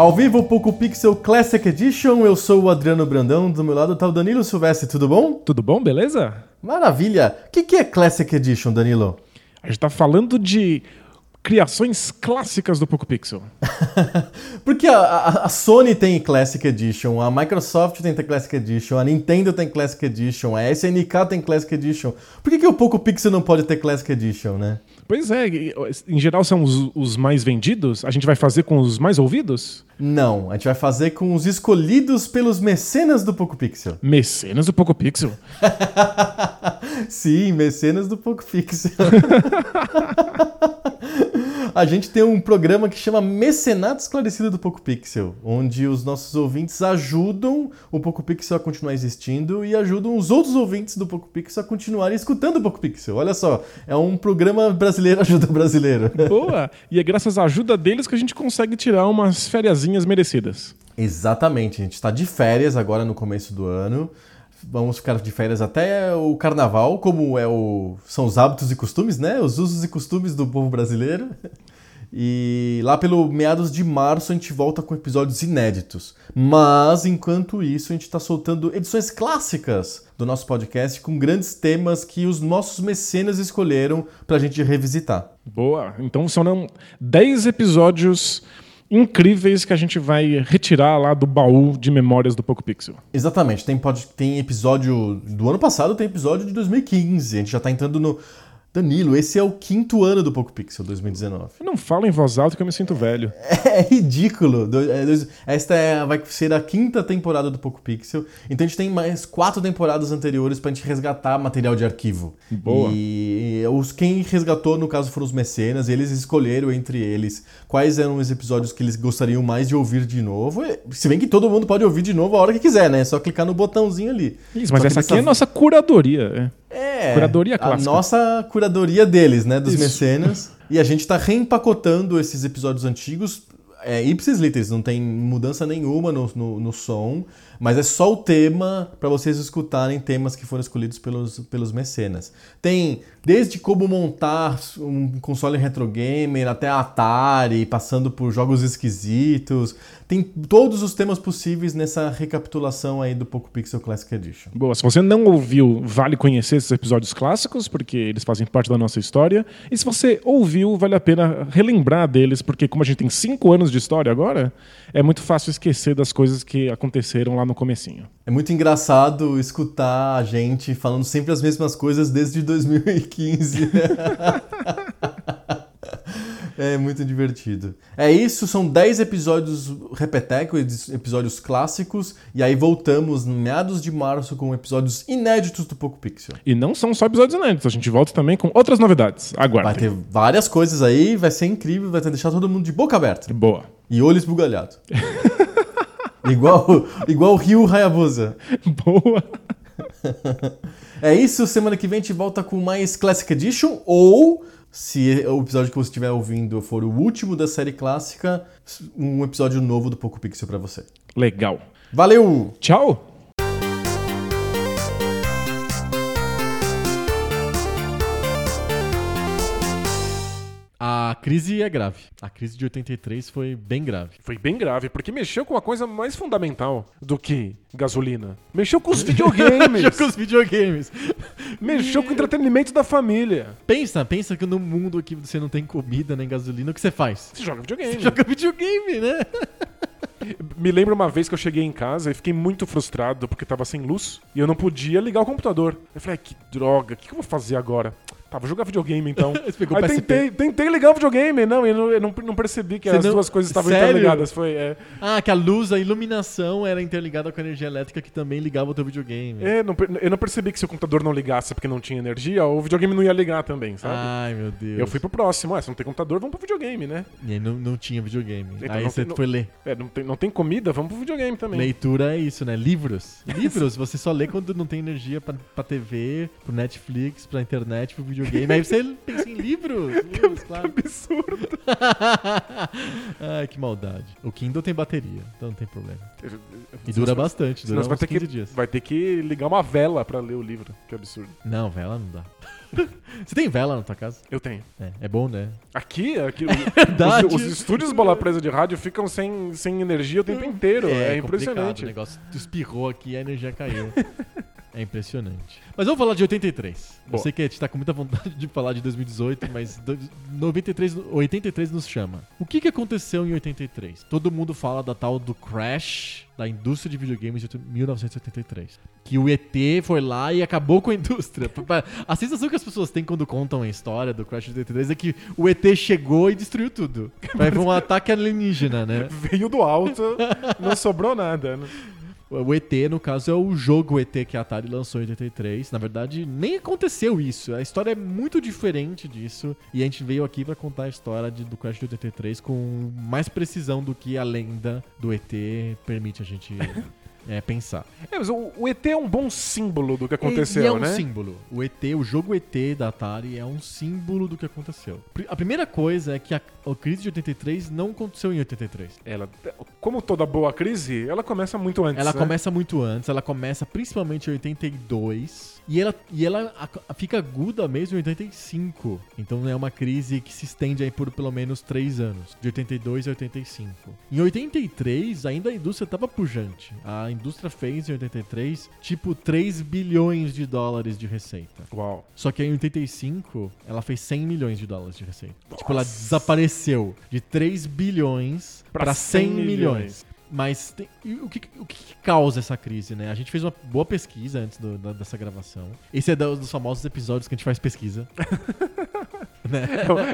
Ao vivo, Poco Pixel Classic Edition, eu sou o Adriano Brandão, do meu lado tá o Danilo Silvestre, tudo bom? Tudo bom, beleza? Maravilha! O que, que é Classic Edition, Danilo? A gente tá falando de criações clássicas do Poco Pixel. Porque a, a, a, Sony tem Classic Edition, a Microsoft tem Classic Edition, a Nintendo tem Classic Edition, a SNK tem Classic Edition. Por que, que o Poco Pixel não pode ter Classic Edition, né? Pois é, em geral são os, os, mais vendidos? A gente vai fazer com os mais ouvidos? Não, a gente vai fazer com os escolhidos pelos mecenas do Poco Pixel. Mecenas do Poco Pixel? Sim, mecenas do Poco Pixel. a gente tem um programa que chama Mecenato Esclarecido do Poco Pixel, onde os nossos ouvintes ajudam o Poco Pixel a continuar existindo e ajudam os outros ouvintes do Poco Pixel a continuarem escutando o Poco Pixel. Olha só, é um programa brasileiro ajuda brasileiro. Boa! E é graças à ajuda deles que a gente consegue tirar umas merecidas. Exatamente, a gente está de férias agora no começo do ano vamos ficar de férias até o carnaval, como é o, são os hábitos e costumes, né? Os usos e costumes do povo brasileiro. E lá pelo meados de março a gente volta com episódios inéditos. Mas enquanto isso, a gente está soltando edições clássicas do nosso podcast com grandes temas que os nossos mecenas escolheram para a gente revisitar. Boa! Então são 10 episódios incríveis que a gente vai retirar lá do baú de memórias do Poco Pixel. Exatamente. Tem, pode, tem episódio do ano passado, tem episódio de 2015. A gente já está entrando no Danilo, esse é o quinto ano do Poco Pixel 2019. Não fala em voz alta que eu me sinto velho. É, ridículo. É, esta é, vai ser a quinta temporada do Poco Pixel. Então a gente tem mais quatro temporadas anteriores pra gente resgatar material de arquivo. Boa. E os, quem resgatou, no caso, foram os mecenas. E eles escolheram entre eles quais eram os episódios que eles gostariam mais de ouvir de novo. Se bem que todo mundo pode ouvir de novo a hora que quiser, né? É só clicar no botãozinho ali. Isso, mas essa aqui é a nossa curadoria. É. É, curadoria clássica. A nossa curadoria deles, né? Dos Isso. mecenas. E a gente tá reempacotando esses episódios antigos. É, ipsis literis, não tem mudança nenhuma no, no, no som. Mas é só o tema para vocês escutarem temas que foram escolhidos pelos, pelos mecenas. Tem desde como montar um console retro gamer até Atari, passando por jogos esquisitos. Tem todos os temas possíveis nessa recapitulação aí do Poco Pixel Classic Edition. Boa, se você não ouviu, vale conhecer esses episódios clássicos, porque eles fazem parte da nossa história. E se você ouviu, vale a pena relembrar deles, porque como a gente tem cinco anos de história agora, é muito fácil esquecer das coisas que aconteceram lá no comecinho. É muito engraçado escutar a gente falando sempre as mesmas coisas desde 2015. É muito divertido. É isso, são 10 episódios repeteco, episódios clássicos, e aí voltamos no meados de março com episódios inéditos do Poco Pixel. E não são só episódios inéditos, a gente volta também com outras novidades. Aguardem. Vai ter várias coisas aí, vai ser incrível, vai deixar todo mundo de boca aberta. Boa. E olho esbugalhado. igual, igual o Rio Hayabusa. Boa. é isso, semana que vem a gente volta com mais Classic Edition ou se o episódio que você estiver ouvindo for o último da série clássica, um episódio novo do Poco Pixel para você. Legal. Valeu! Tchau! A crise é grave. A crise de 83 foi bem grave. Foi bem grave, porque mexeu com a coisa mais fundamental do que gasolina. Mexeu com os videogames. mexeu com os videogames. mexeu com o entretenimento da família. Pensa, pensa que no mundo que você não tem comida nem gasolina, o que você faz? Você joga videogame. Você joga videogame, né? Me lembro uma vez que eu cheguei em casa e fiquei muito frustrado porque tava sem luz e eu não podia ligar o computador. Eu falei, que droga, o que eu vou fazer agora? Tá, vou jogar videogame então. Aí tentei, tentei ligar o videogame, não, eu não, eu não, não percebi que Você as não- duas coisas estavam Sério? interligadas. Foi, é, Ah, que a luz, a iluminação era interligada com a energia elétrica que também ligava o teu videogame. é, não eu não percebi que se o computador não ligasse porque não tinha energia, o videogame não ia ligar também, sabe? Ai, meu Deus. eu fui pro próximo. Ah, se não tem computador, vamos pro videogame, né? E aí não, não tinha videogame. Então, aí você foi ler. É, não tem, não tem comida, vamos pro videogame também. Leitura é isso, né? Livros. Livros, você só lê quando não tem energia pra, pra TV, pro Netflix, pra internet, pro videogame. Aí você pensa em livros. livros, claro. Absurdo. Ai, que maldade. O Kindle tem bateria, então não tem problema. E dura bastante, dura vai ter, 15 que, dias. vai ter que ligar uma vela pra ler o livro. Que absurdo. Não, vela não dá. você tem vela na tua casa? Eu tenho. É, é bom, né? Aqui, aqui Verdade. os, os estúdios bola presa de rádio ficam sem, sem energia o tempo inteiro. É, complicado, impressionante. O negócio espirrou aqui e a energia caiu. É impressionante. Mas vamos falar de 83. Eu Boa. sei que a gente tá com muita vontade de falar de 2018, mas do- 93, 83 nos chama. O que, que aconteceu em 83? Todo mundo fala da tal do crash da indústria de videogames de 1983. Que o ET foi lá e acabou com a indústria. A sensação que as pessoas têm quando contam a história do crash de 83 é que o ET chegou e destruiu tudo. Foi um ataque alienígena, né? Veio do alto, não sobrou nada. né? O ET, no caso, é o jogo ET que a Atari lançou em 83. Na verdade, nem aconteceu isso. A história é muito diferente disso. E a gente veio aqui pra contar a história de- do Crash de 83 com mais precisão do que a lenda do ET permite a gente é, pensar. É, mas o, o ET é um bom símbolo do que aconteceu, e é um né? símbolo. O ET, o jogo ET da Atari é um símbolo do que aconteceu. A primeira coisa é que a, a crise de 83 não aconteceu em 83. Ela, como toda boa crise, ela começa muito antes. Ela né? começa muito antes, ela começa principalmente em 82 e ela, e ela fica aguda mesmo em 85. Então é uma crise que se estende aí por pelo menos 3 anos, de 82 a 85. Em 83 ainda a indústria estava pujante. A indústria fez em 83 tipo 3 bilhões de dólares de receita. Uau. Só que em 85 ela fez 100 milhões de dólares de receita. Tipo, ela desapareceu de 3 bilhões para 100 100 milhões. milhões. Mas tem- o, que, o que causa essa crise, né? A gente fez uma boa pesquisa antes do- da- dessa gravação. Esse é da- dos famosos episódios que a gente faz pesquisa. né?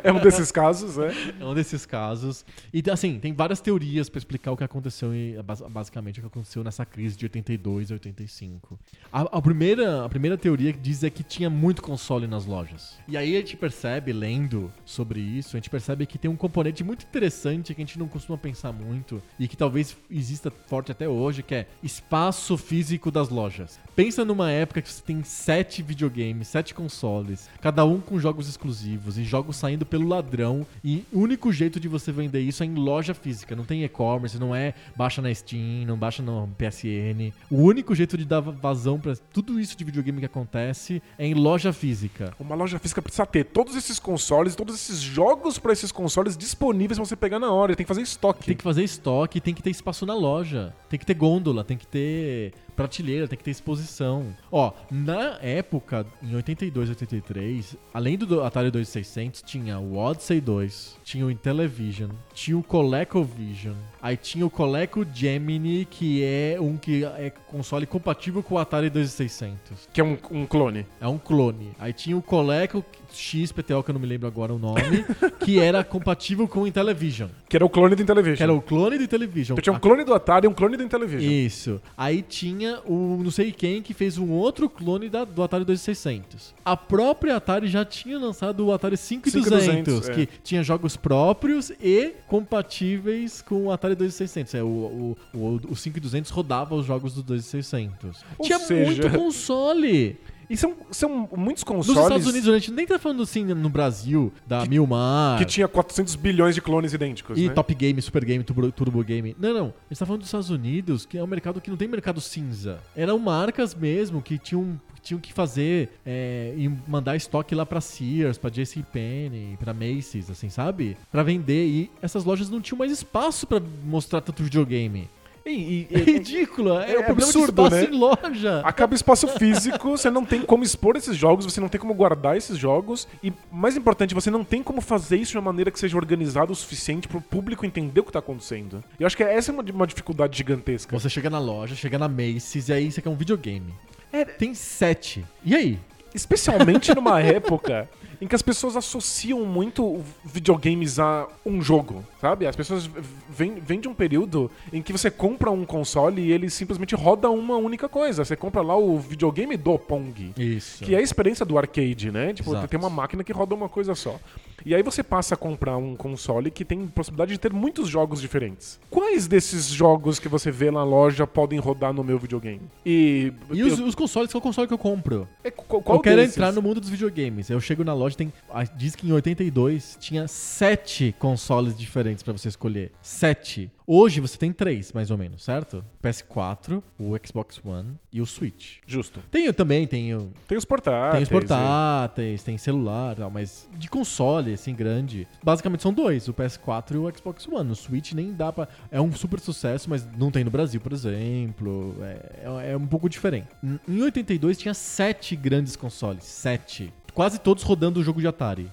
É um desses casos, né? É um desses casos. E assim, tem várias teorias pra explicar o que aconteceu, e, bas- basicamente o que aconteceu nessa crise de 82 e 85. A, a primeira, a primeira teoria que diz é que tinha muito console nas lojas. E aí a gente percebe, lendo sobre isso, a gente percebe que tem um componente muito interessante que a gente não costuma pensar muito e que talvez exista forte até hoje, que é espaço físico das lojas. Pensa numa época que você tem sete videogames, sete consoles, cada um com jogos exclusivos e jogos saindo pelo ladrão. E o único jeito de você vender isso é em loja física. Não tem e-commerce, não é baixa na Steam, não baixa no PSN. O único jeito de dar vazão pra tudo isso de videogame que acontece é em loja física. Uma loja física precisa ter todos esses consoles, todos esses jogos pra esses consoles disponíveis pra você pegar na hora. Tem que fazer estoque. Tem que fazer estoque, tem que ter espaço na loja, tem que ter gôndola, tem que ter prateleira, tem que ter exposição. Ó, na época, em 82, 83, além do Atari 2600, tinha o Odyssey 2, tinha o Intellivision, tinha o ColecoVision, aí tinha o Coleco Gemini, que é um que é console compatível com o Atari 2600. Que é um, um clone. É um clone. Aí tinha o Coleco XPTO, que eu não me lembro agora o nome, que era compatível com o Intellivision. Que era o clone do Intellivision. Que era o clone do Intellivision. Então tinha um clone do Atari e um clone do Intellivision. Isso. Aí tinha o não sei quem que fez um outro clone da- do Atari 2600. A própria Atari já tinha lançado o Atari 5200, 5200, é. que tinha jogos próprios e compatíveis com o Atari 2600. É, o, o, o, o 5200 rodava os jogos do 2600. Ou tinha seja- muito console. E são, são muitos Nos consoles Estados Unidos, a gente nem tá falando assim no Brasil, da Milmar. que tinha 400 bilhões de clones idênticos, E né? Top Game, Super Game, Turbo, Turbo Game. Não, não. A gente tá falando dos Estados Unidos, que é um mercado que não tem mercado cinza. Eram marcas mesmo que tinham, que tinham que fazer é, e mandar estoque lá pra Sears, pra JCPenney, pra Macy's, assim, sabe? Pra vender. E essas lojas não tinham mais espaço pra mostrar tanto videogame. E, e- É ridículo. É, é o problema absurdo, de espaço né? em loja. Acaba o espaço físico, você não tem como expor esses jogos, você não tem como guardar esses jogos. E, mais importante, você não tem como fazer isso de uma maneira que seja organizada o suficiente pro público entender o que tá acontecendo. E eu acho que essa é uma, uma dificuldade gigantesca. Você chega na loja, chega na Macy's e aí você quer um videogame. É, tem sete. E aí? Especialmente numa época em que as pessoas associam muito videogames a um jogo, sabe? As pessoas vêm, vêm de um período em que você compra um console e ele simplesmente roda uma única coisa. Você compra lá o videogame do Pong. Isso. Que é a experiência do arcade, né? Tipo, Exato. tem uma máquina que roda uma coisa só. E aí você passa a comprar um console que tem possibilidade de ter muitos jogos diferentes. Quais desses jogos que você vê na loja podem rodar no meu videogame? E, E os, os consoles, qual console que eu compro? É, qual, qual eu quero desses? entrar no mundo dos videogames. Eu chego na loja, tem. Diz que em 82 tinha sete consoles diferentes pra você escolher. Sete. Hoje você tem três, mais ou menos, certo? PS4, o Xbox One e o Switch. Justo. Tem também, tem, o- Tem os portáteis. tem os portáteis, tem celular e tal, mas de console, assim, grande, basicamente são dois, o PS4 e o Xbox One. O Switch nem dá pra... É um super sucesso, mas não tem no Brasil, por exemplo. É, é- é um pouco diferente. Em 82 tinha sete grandes consoles, sete. Quase todos rodando o jogo de Atari.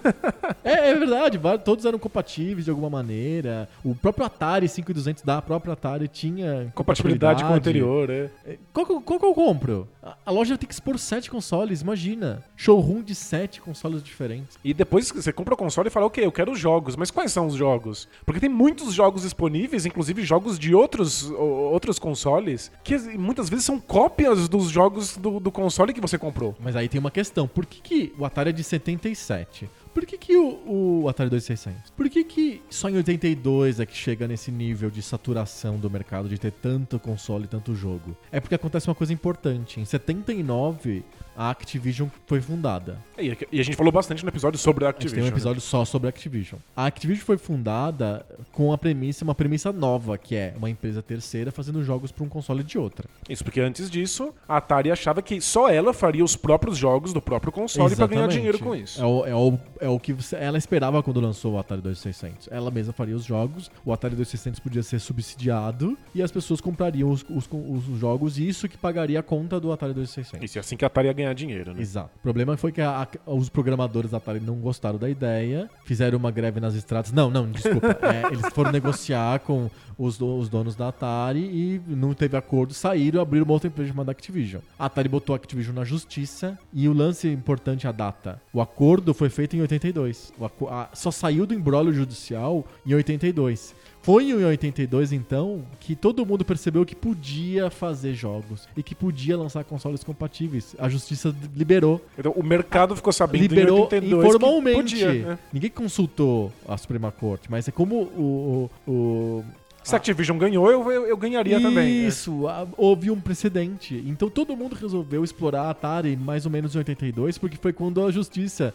é, é verdade, todos eram compatíveis de alguma maneira. O próprio Atari 5200 da própria Atari tinha Compatibilidade com o anterior, é. qual que, eu- qual que eu compro? A, a loja tem que expor sete consoles, imagina. Showroom de sete consoles diferentes. E depois que você compra o console e fala, ok, eu quero os jogos, mas quais são os jogos? Porque tem muitos jogos disponíveis, inclusive jogos de outros, outros consoles, que muitas vezes são cópias dos jogos do, do console que você comprou. Mas aí tem uma questão. Por que, que o Atari é de 77? Por que, que o, o Atari 2600? Por que, que só em 82 é que chega nesse nível de saturação do mercado, de ter tanto console e tanto jogo? É porque acontece uma coisa importante. Em 79, a Activision foi fundada. E, e a gente falou bastante no episódio sobre a A gente Activision. tem um né? episódio só sobre a Activision. A Activision foi fundada com a premissa, uma premissa nova, que é uma empresa terceira fazendo jogos para um console de outra. Isso, porque antes disso, a Atari achava que só ela faria os próprios jogos do próprio console pra ganhar dinheiro com isso. É o, é o, é o que ela esperava quando lançou o Atari 2600. Ela mesma faria os jogos, o Atari 2600 podia ser subsidiado e as pessoas comprariam os, os, os jogos e isso que pagaria a conta do Atari 2600. Isso é assim que a Atari ia ganhar dinheiro, né? Exato. O problema foi que a- a- os programadores da Atari não gostaram da ideia, fizeram uma greve nas estradas. Não, não, desculpa. É, eles foram negociar com os, os donos da Atari e não teve acordo, saíram e abriram uma outra empresa chamada Activision. A Atari botou a Activision na justiça e o lance importante é a data. O acordo foi feito em 82. O a- só saiu do embrólio judicial em 82. Foi em 82, então, que todo mundo percebeu que podia fazer jogos e que podia lançar consoles compatíveis. A justiça liberou. Então o mercado ficou sabendo liberou em 82 informalmente. que podia. né? Ninguém consultou a Suprema Corte, mas é como o. o, o Se a Activision ganhou, eu, eu, eu ganharia também. né? Isso, a- houve um precedente. Então todo mundo resolveu explorar a Atari mais ou menos em 82, porque foi quando a justiça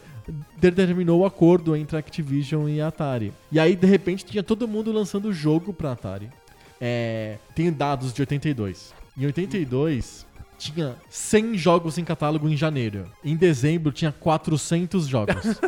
determinou o acordo entre a Activision e a Atari. E aí, de repente, tinha todo mundo lançando jogo pra Atari. É, tem dados de 82. Em 82, tinha 100 jogos em catálogo em janeiro. Em dezembro, tinha 400 jogos.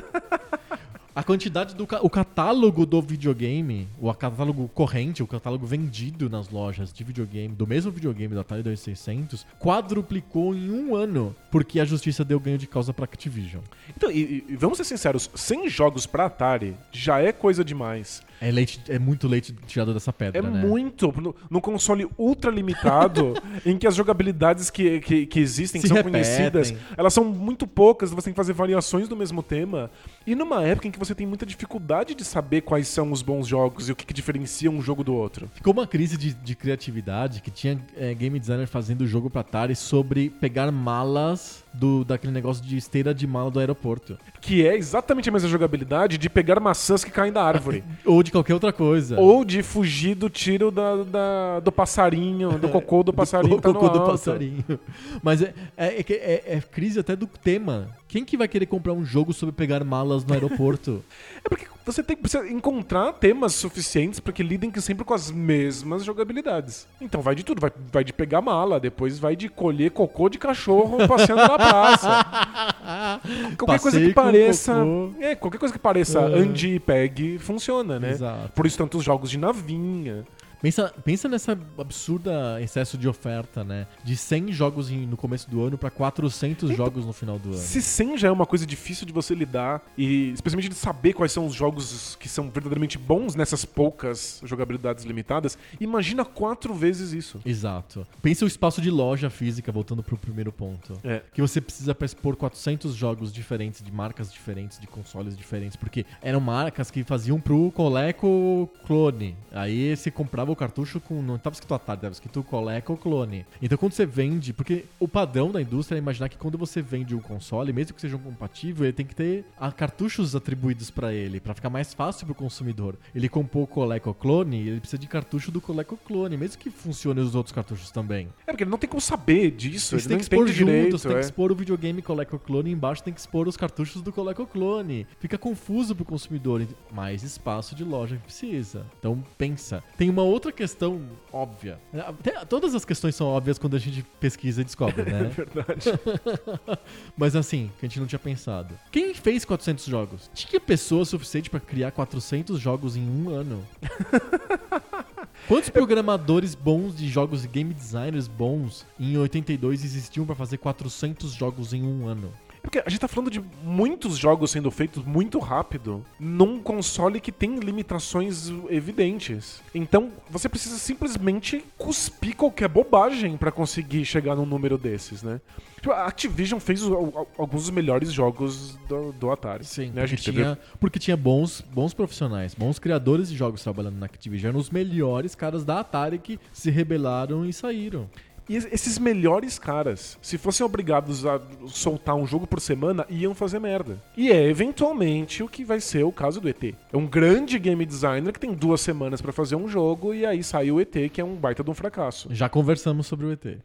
A quantidade do ca- o catálogo do videogame, o catálogo corrente, o catálogo vendido nas lojas de videogame, do mesmo videogame da Atari 2600, quadruplicou em um ano, porque a justiça deu ganho de causa pra Activision. Então, e, e vamos ser sinceros, 100 jogos pra Atari já é coisa demais. É, leite, é muito leite tirado dessa pedra, É né? muito. No, no console ultra limitado, em que as jogabilidades que, que, que existem, que Se são repetem. conhecidas, elas são muito poucas, você tem que fazer variações do mesmo tema. E numa época em que você tem muita dificuldade de saber quais são os bons jogos e o que, que diferencia um jogo do outro. Ficou uma crise de, de criatividade que tinha é, game designer fazendo jogo pra Atari sobre pegar malas do, daquele negócio de esteira de mala do aeroporto. Que é exatamente a mesma jogabilidade de pegar maçãs que caem da árvore. Ou de qualquer outra coisa. Ou de fugir do tiro da, da- do passarinho, do cocô do passarinho. que tá cocô do passarinho. Mas é, é, é é- é crise até do tema. Quem que vai querer comprar um jogo sobre pegar malas no aeroporto? É porque você tem que encontrar temas suficientes para que lidem sempre com as mesmas jogabilidades. Então vai de tudo, vai, vai de pegar mala, depois vai de colher cocô de cachorro passeando na praça. Qualquer coisa Passeio que pareça, é, qualquer coisa que pareça É. ande e pegue funciona, né? Exato. Por isso tantos jogos de navinha. Pensa, pensa nessa absurda excesso de oferta, né? De 100 jogos no começo do ano pra 400 jogos no final do ano. Se 100 já é uma coisa difícil de você lidar, e especialmente de saber quais são os jogos que são verdadeiramente bons nessas poucas jogabilidades limitadas, imagina quatro vezes isso. Exato. Pensa o espaço de loja física, voltando pro primeiro ponto. É. Que você precisa pra expor 400 jogos diferentes, de marcas diferentes, de consoles diferentes. Porque eram marcas que faziam pro Coleco Clone. Aí você comprava o cartucho com. Não tava escrito Atari, tava escrito Coleco Clone. Então quando você vende. Porque o padrão da indústria é imaginar que quando você vende o console, mesmo que seja um compatível, ele tem que ter ah, cartuchos atribuídos pra ele, pra ficar mais fácil pro consumidor. Ele comprou o Coleco Clone, ele precisa de cartucho do Coleco Clone, mesmo que funcione os outros cartuchos também. É porque ele não tem como saber disso, têm não que expor entende juntos, direito. tem é. que expor o videogame Coleco Clone e embaixo tem que expor os cartuchos do Coleco Clone. Fica confuso pro consumidor, mais espaço de loja que precisa. Então pensa. Tem uma outra questão óbvia. Até- todas as questões são óbvias quando a gente pesquisa e descobre, É né? verdade. Mas assim, que a gente não tinha pensado. Quem fez 400 jogos? Tinha pessoa suficiente pra criar 400 jogos em um ano? Quantos programadores bons de jogos e game designers bons em 82 existiam pra fazer 400 jogos em um ano? Porque a gente tá falando de muitos jogos sendo feitos muito rápido num console que tem limitações evidentes. Então você precisa simplesmente cuspir qualquer bobagem pra conseguir chegar num número desses, né? Tipo, a Activision fez alguns dos melhores jogos do, do Atari. né? A porque, gente teve tinha, porque tinha bons, bons profissionais, bons criadores de jogos trabalhando na Activision. Eram os melhores caras da Atari que se rebelaram e saíram. E es- esses melhores caras, se fossem obrigados a soltar um jogo por semana, iam fazer merda. E é eventualmente o que vai ser o caso do ET. É um grande game designer que tem duas semanas pra fazer um jogo e aí sai o ET, que é um baita de um fracasso. Já conversamos sobre o ET.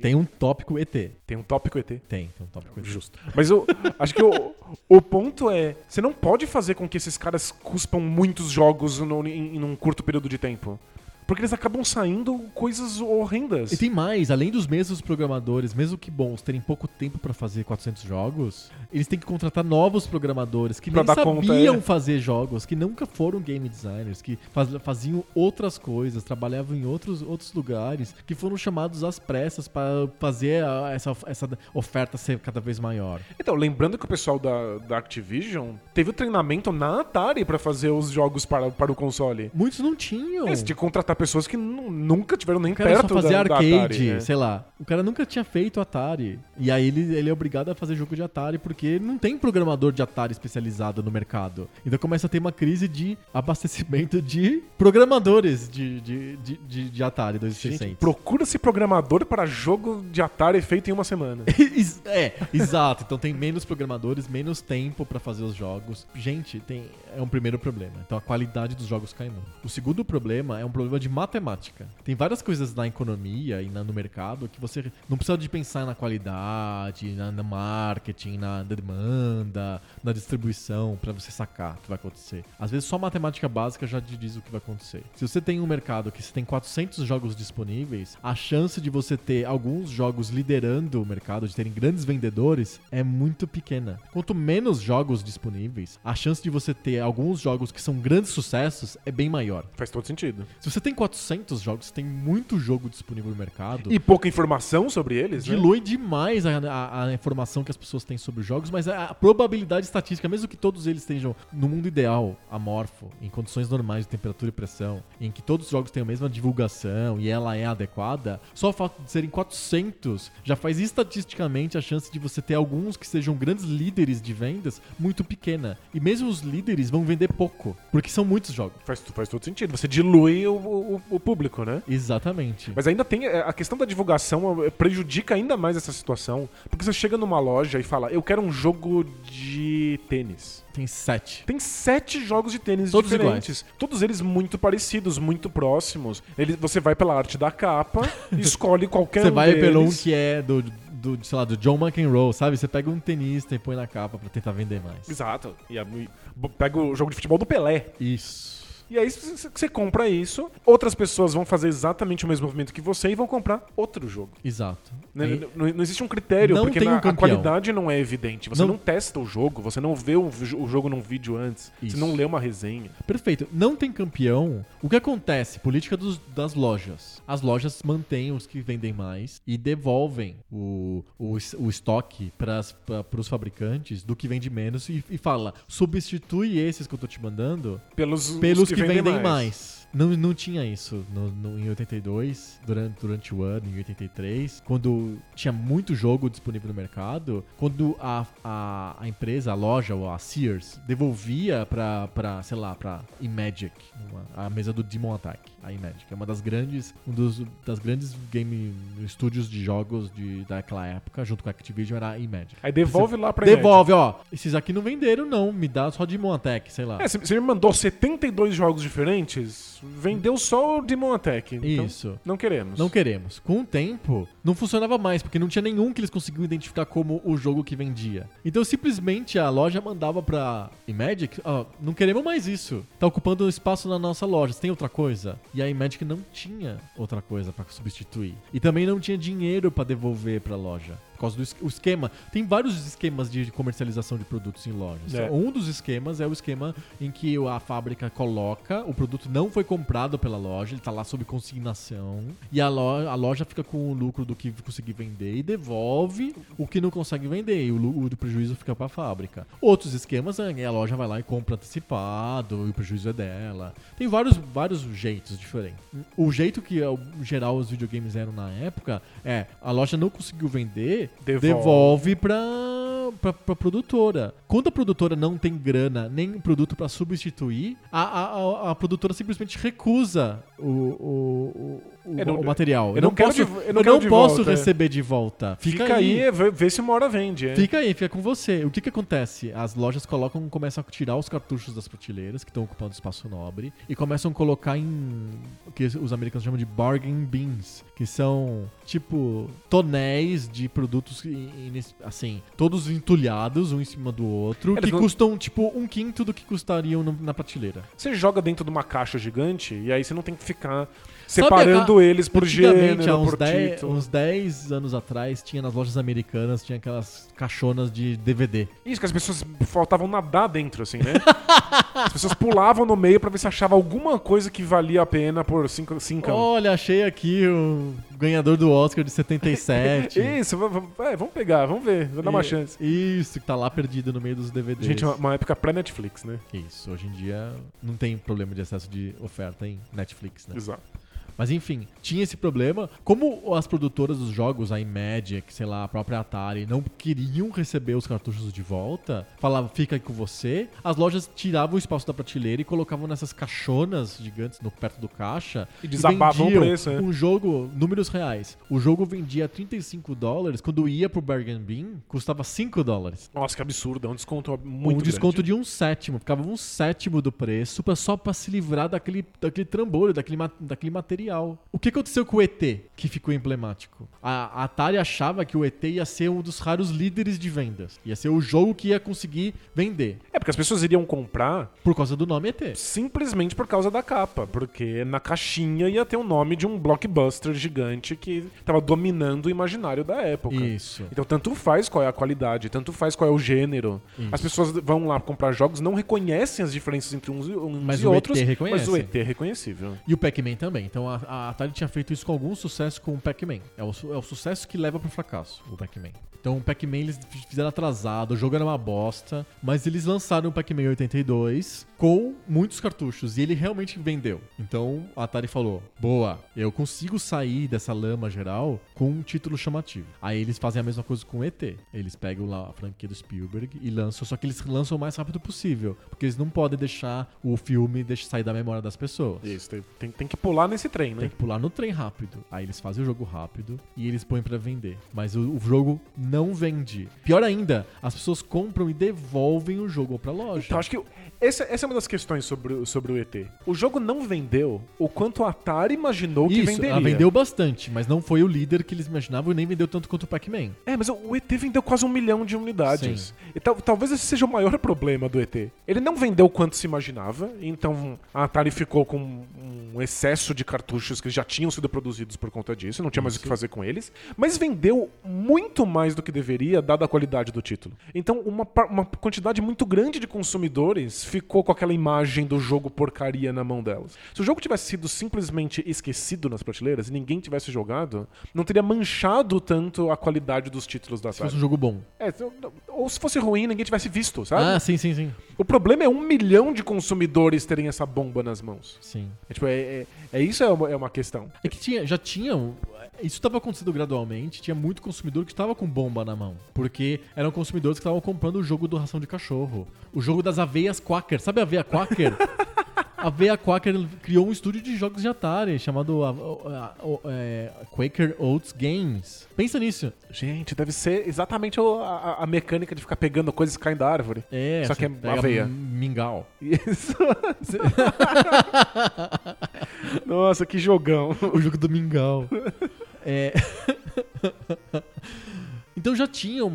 Tem um tópico ET. Tem um tópico ET. Tem, tem um tópico ET. Justo. Mas eu acho que o, o ponto é: você não pode fazer com que esses caras cuspam muitos jogos no, em, em um curto período de tempo. Porque eles acabam saindo coisas horrendas. E tem mais, além dos mesmos programadores, mesmo que bons, terem pouco tempo pra fazer 400 jogos, eles têm que contratar novos programadores que Pra nem dar conta, sabiam é. fazer jogos, que nunca foram game designers, que faz- faziam outras coisas, trabalhavam em outros, outros lugares, que foram chamados às pressas pra fazer essa, essa oferta ser cada vez maior. Então, lembrando que o pessoal da, da Activision teve o treinamento na Atari pra fazer os jogos para, para o console. Muitos não tinham. É, você tinha que contratar pessoas que nu- nunca tiveram nem O cara só perto fazia da, da arcade, Atari. né? sei lá. O cara nunca tinha feito Atari. E aí ele, ele é obrigado a fazer jogo de Atari porque não tem programador de Atari especializado no mercado. Então começa a ter uma crise de abastecimento de programadores de, de, de, de, de Atari Gente, 2600. procura-se programador para jogo de Atari feito em uma semana. É, exato. Então tem menos programadores, menos tempo pra fazer os jogos. Gente, tem é um primeiro problema. Então a qualidade dos jogos cai muito. O segundo problema é um problema de matemática. Tem várias coisas na economia e na- no mercado que você não precisa de pensar na qualidade, na, no marketing, na demanda, na distribuição pra você sacar o que vai acontecer. Às vezes só matemática básica já te diz o que vai acontecer. Se você tem um mercado que você tem 400 jogos disponíveis, a chance de você ter alguns jogos liderando o mercado, de terem grandes vendedores, é muito pequena. Quanto menos jogos disponíveis, a chance de você ter alguns jogos que são grandes sucessos é bem maior. Faz todo sentido. Se você tem 400 jogos, tem muito jogo disponível no mercado. E pouca informação sobre eles, né? Dilui demais a, a- a informação que as pessoas têm sobre os jogos, mas a, a probabilidade estatística, mesmo que todos eles estejam no mundo ideal, amorfo, em condições normais de temperatura e pressão, em que todos os jogos têm a mesma divulgação e ela é adequada, só o fato de serem 400 já faz estatisticamente a chance de você ter alguns que sejam grandes líderes de vendas muito pequena. E mesmo os líderes vão vender pouco, porque são muitos jogos. Faz, faz todo sentido. Você dilui o, o- o público, né? Exatamente. Mas ainda tem é, a questão da divulgação é, prejudica ainda mais essa situação, porque você chega numa loja e fala: "Eu quero um jogo de tênis". Tem sete. Tem sete jogos de tênis Todos diferentes. Todos eles muito parecidos, muito próximos. Ele, você vai pela arte da capa, escolhe qualquer Você um vai deles. pelo um que é do, do, sei lá, do John McEnroe, sabe? Você pega um tenista e põe na capa pra tentar vender mais. Exato. E, e pega o jogo de futebol do Pelé. Isso. E aí você compra isso, outras pessoas vão fazer exatamente o mesmo movimento que você e vão comprar outro jogo. Exato. Né? Aí- Não, não existe um critério, Não porque tem na- um a qualidade não é evidente. Você não, Não- testa o jogo, você não vê o, o jogo num vídeo antes, Isso. você não lê uma resenha. Perfeito. Não tem campeão. O que acontece? Política dos- das lojas. As lojas mantêm os que vendem mais e devolvem o, o, o estoque para os fabricantes do que vende menos e, e fala: substitui esses que eu tô te mandando Pelos, os pelos que, vendem, mais. Não, não tinha isso no, no- em 82, durante, durante o ano, em 83, quando tinha muito jogo disponível no mercado, quando a, a, a empresa, a loja, ou a Sears, devolvia pra, pra sei lá, pra Imagic, uma- a mesa do Demon Attack, a Imagic. É uma das grandes, um dos das grandes game estúdios de jogos de, daquela época, junto com a Activision, era a Imagic. Aí devolve lá pra Devolve, ó. Esses aqui não venderam, não. Me dá só Demon Attack, sei lá. É, você você me mandou 72 jogos diferentes, vendeu só o Demon Attack. Então, Isso. Não queremos. Não queremos. Com o tempo, não funcionava mais, porque não tinha nenhum que eles conseguiam identificar como o jogo que vendia. Então, simplesmente, a loja mandava pra Imagic, ó, não queremos mais isso. Tá ocupando espaço na nossa loja, você tem outra coisa? E a Imagic não tinha outra coisa pra substituir. E também não tinha dinheiro pra devolver pra loja. Por causa do esquema. Tem vários esquemas de comercialização de produtos em lojas. É. Um dos esquemas é o esquema em que a fábrica coloca, o produto não foi comprado pela loja, ele tá lá sob consignação, e a loja, a loja fica com o lucro do que conseguir vender e devolve o que não consegue vender, e o, o do prejuízo fica pra fábrica. Outros esquemas é a loja vai lá e compra antecipado, e o prejuízo é dela. Tem vários, vários jeitos diferentes. O jeito que é o geral os videogames eram na época é a loja não conseguiu vender, Devolve. devolve pra, pra, pra produtora. Quando a produtora não tem grana nem produto pra substituir, a, a, a, a produtora simplesmente recusa o, o, o, o, não- o material. eu não quero posso, de eu eu não não quero de posso volta, é. receber de volta. Fica, Fica, aí, vê, vê se uma hora vende. é. Fica aí, fica com você. O que que acontece? As lojas colocam, começam a tirar os cartuchos das prateleiras, que estão ocupando espaço nobre, e começam a colocar em o que os americanos chamam de bargain bins, que são tipo tonéis de produtos assim, todos entulhados um em cima do outro, Eles que não- custam tipo um quinto do que custariam na prateleira. Você joga dentro de uma caixa gigante e aí você não tem que ficar separando a- eles por gênero, há uns por 10, título. uns 10 anos atrás, tinha nas lojas americanas, tinha aquelas caixonas de DVD. Isso, que as pessoas faltavam nadar dentro, assim, né? as pessoas pulavam no meio pra ver se achava alguma coisa que valia a pena por 5 cinco Olha, achei aqui o ganhador do Oscar de 77. Isso, é, vamos pegar, vamos ver, vou dar uma chance. Isso, que tá lá perdido no meio dos DVDs. Gente, uma, uma época pré-Netflix, né? Isso, hoje em dia não tem problema de excesso de oferta em Netflix, né? Exato. Mas enfim, tinha esse problema. Como as produtoras dos jogos, a Imagic, sei lá, a própria Atari, não queriam receber os cartuchos de volta, falavam, fica aí com você, as lojas tiravam o espaço da prateleira e colocavam nessas caixonas gigantes no, perto do caixa. E desabavam o preço, né? Um jogo, números reais. O jogo vendia 35 dólares, quando ia pro Bargain Bin, custava 5 dólares. Nossa, que absurdo, é um desconto muito um desconto grande. de um sétimo, ficava um sétimo do preço pra, só pra se livrar daquele, daquele trambolho, daquele, daquele material. O que aconteceu com o ET que ficou emblemático? A, a Atari achava que o ET ia ser um dos raros líderes de vendas. Ia ser o jogo que ia conseguir vender. É, porque as pessoas iriam comprar Por causa do nome ET. simplesmente por causa da capa, porque na caixinha ia ter o nome de um blockbuster gigante que tava dominando o imaginário da época. Isso. Então, tanto faz qual é a qualidade, tanto faz qual é o gênero. Isso. As pessoas vão lá comprar jogos, não reconhecem as diferenças entre uns, e- uns Mas e o ET outros, reconhece. mas o ET é reconhecível. E o Pac-Man também. Então a, a Atari tinha feito isso com algum sucesso com o Pac-Man. É o, é o sucesso que leva pro fracasso, o Pac-Man. Então o Pac-Man eles fizeram atrasado, o jogo era uma bosta, mas eles lançaram o Pac-Man 82 com muitos cartuchos e ele realmente vendeu. Então a Atari falou: boa, eu consigo sair dessa lama geral com um título chamativo. Aí eles fazem a mesma coisa com o ET. Eles pegam lá a franquia do Spielberg e lançam, só que eles lançam o mais rápido possível, porque eles não podem deixar o filme sair da memória das pessoas. Isso, tem, tem, tem que pular nesse trem. né? Tem que pular no trem rápido. Aí eles fazem o jogo rápido e eles põem pra vender. Mas o, o jogo não vende. Pior ainda, as pessoas compram e devolvem o jogo pra loja. Então, acho que essa, essa é uma das questões sobre, o- sobre o ET. O jogo não vendeu o quanto a Atari imaginou que Isso, venderia. ela vendeu bastante, mas não foi o líder que eles imaginavam e nem vendeu tanto quanto o Pac-Man. É, mas o ET vendeu quase um milhão de unidades. E tal- talvez esse seja o maior problema do ET. Ele não vendeu quanto se imaginava, então a Atari ficou com um excesso de cartuchos que já tinham sido produzidos por conta disso, não tinha mais o que fazer com eles. Mas vendeu muito mais do que deveria, dada a qualidade do título. Então, uma, uma quantidade muito grande de consumidores ficou com aquela imagem do jogo porcaria na mão delas. Se o jogo tivesse sido simplesmente esquecido nas prateleiras e ninguém tivesse jogado, não teria manchado tanto a qualidade dos títulos da Se fosse um jogo bom. É, ou se fosse ruim, ninguém tivesse visto, sabe? Ah, sim, sim, sim. O problema é um milhão de consumidores terem essa bomba nas mãos. Sim. É, tipo, é, é- é isso é uma, é uma questão. É que tinha, já tinham. Isso estava acontecendo gradualmente, tinha muito consumidor que estava com bomba na mão. Porque eram consumidores que estavam comprando o jogo do ração de cachorro. O jogo das aveias Quaker. Sabe a aveia Quaker? A aveia Quaker criou um estúdio de jogos de Atari chamado a- a- a- é, Quaker Oats Games. Pensa nisso. Gente, deve ser exatamente a, mecânica de ficar pegando coisas que caem da árvore. É, Só que é aveia. Mingau. Isso. Nossa, que jogão. o jogo do Mingau. É. Então já tinham.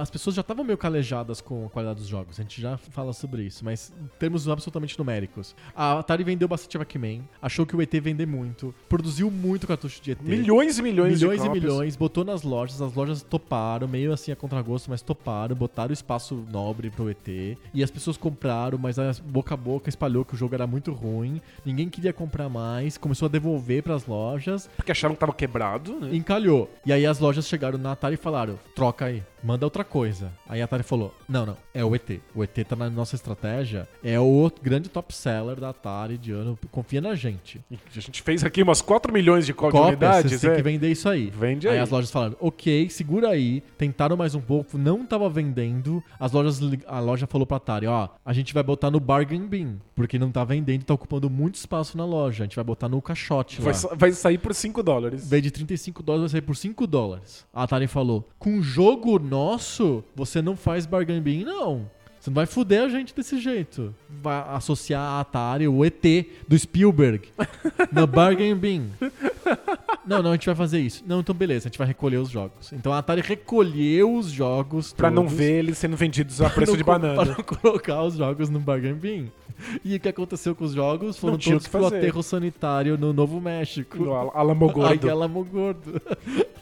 As pessoas já estavam meio calejadas com a qualidade dos jogos. A gente já fala sobre isso, mas em termos absolutamente numéricos. A Atari vendeu bastante Pac-Man, achou que o ET vender muito, produziu muito cartucho de ET. Milhões e milhões, Milhões de e milhões, botou nas lojas, as lojas toparam, meio assim a contragosto, mas toparam, botaram espaço nobre pro ET, e as pessoas compraram, mas a boca a boca espalhou que o jogo era muito ruim, ninguém queria comprar mais, começou a devolver pras lojas, Porque acharam que tava quebrado, né? encalhou. E aí as lojas chegaram na Atari e falaram: troca aí, manda outra coisa. Aí a Atari falou: não, não, é o ET. O ET tá na nossa estratégia, é o grande top seller da Atari de ano, confia na gente. A gente fez aqui umas 4 milhões de Cópias, unidades. você tem é. que vender isso aí. Vende aí. aí. as lojas falaram, ok, segura aí. Tentaram mais um pouco, não tava vendendo. As lojas, a loja falou pra Atari, ó, a gente vai botar no bargain bin, porque não tá vendendo, tá ocupando muito espaço na loja. A gente vai botar no caixote Vai, sa- vai sair por 5 dólares. Em vez de 35 dólares, vai sair por 5 dólares. A Atari falou: com jogo nosso, você não faz bargain bin, não. Você não vai fuder a gente desse jeito. Vai associar a Atari, o ET do Spielberg, no bargain bin. Não, não, a gente vai fazer isso. Não, então beleza, a gente vai recolher os jogos. Então a Atari recolheu os jogos Pra não todos ver eles sendo vendidos a preço não de banana. Pra não colocar os jogos no bargain bin. E o que aconteceu com os jogos? Foram Não todos pro aterro sanitário no Novo México. No Al- Alamogordo. Ai, Alamogordo.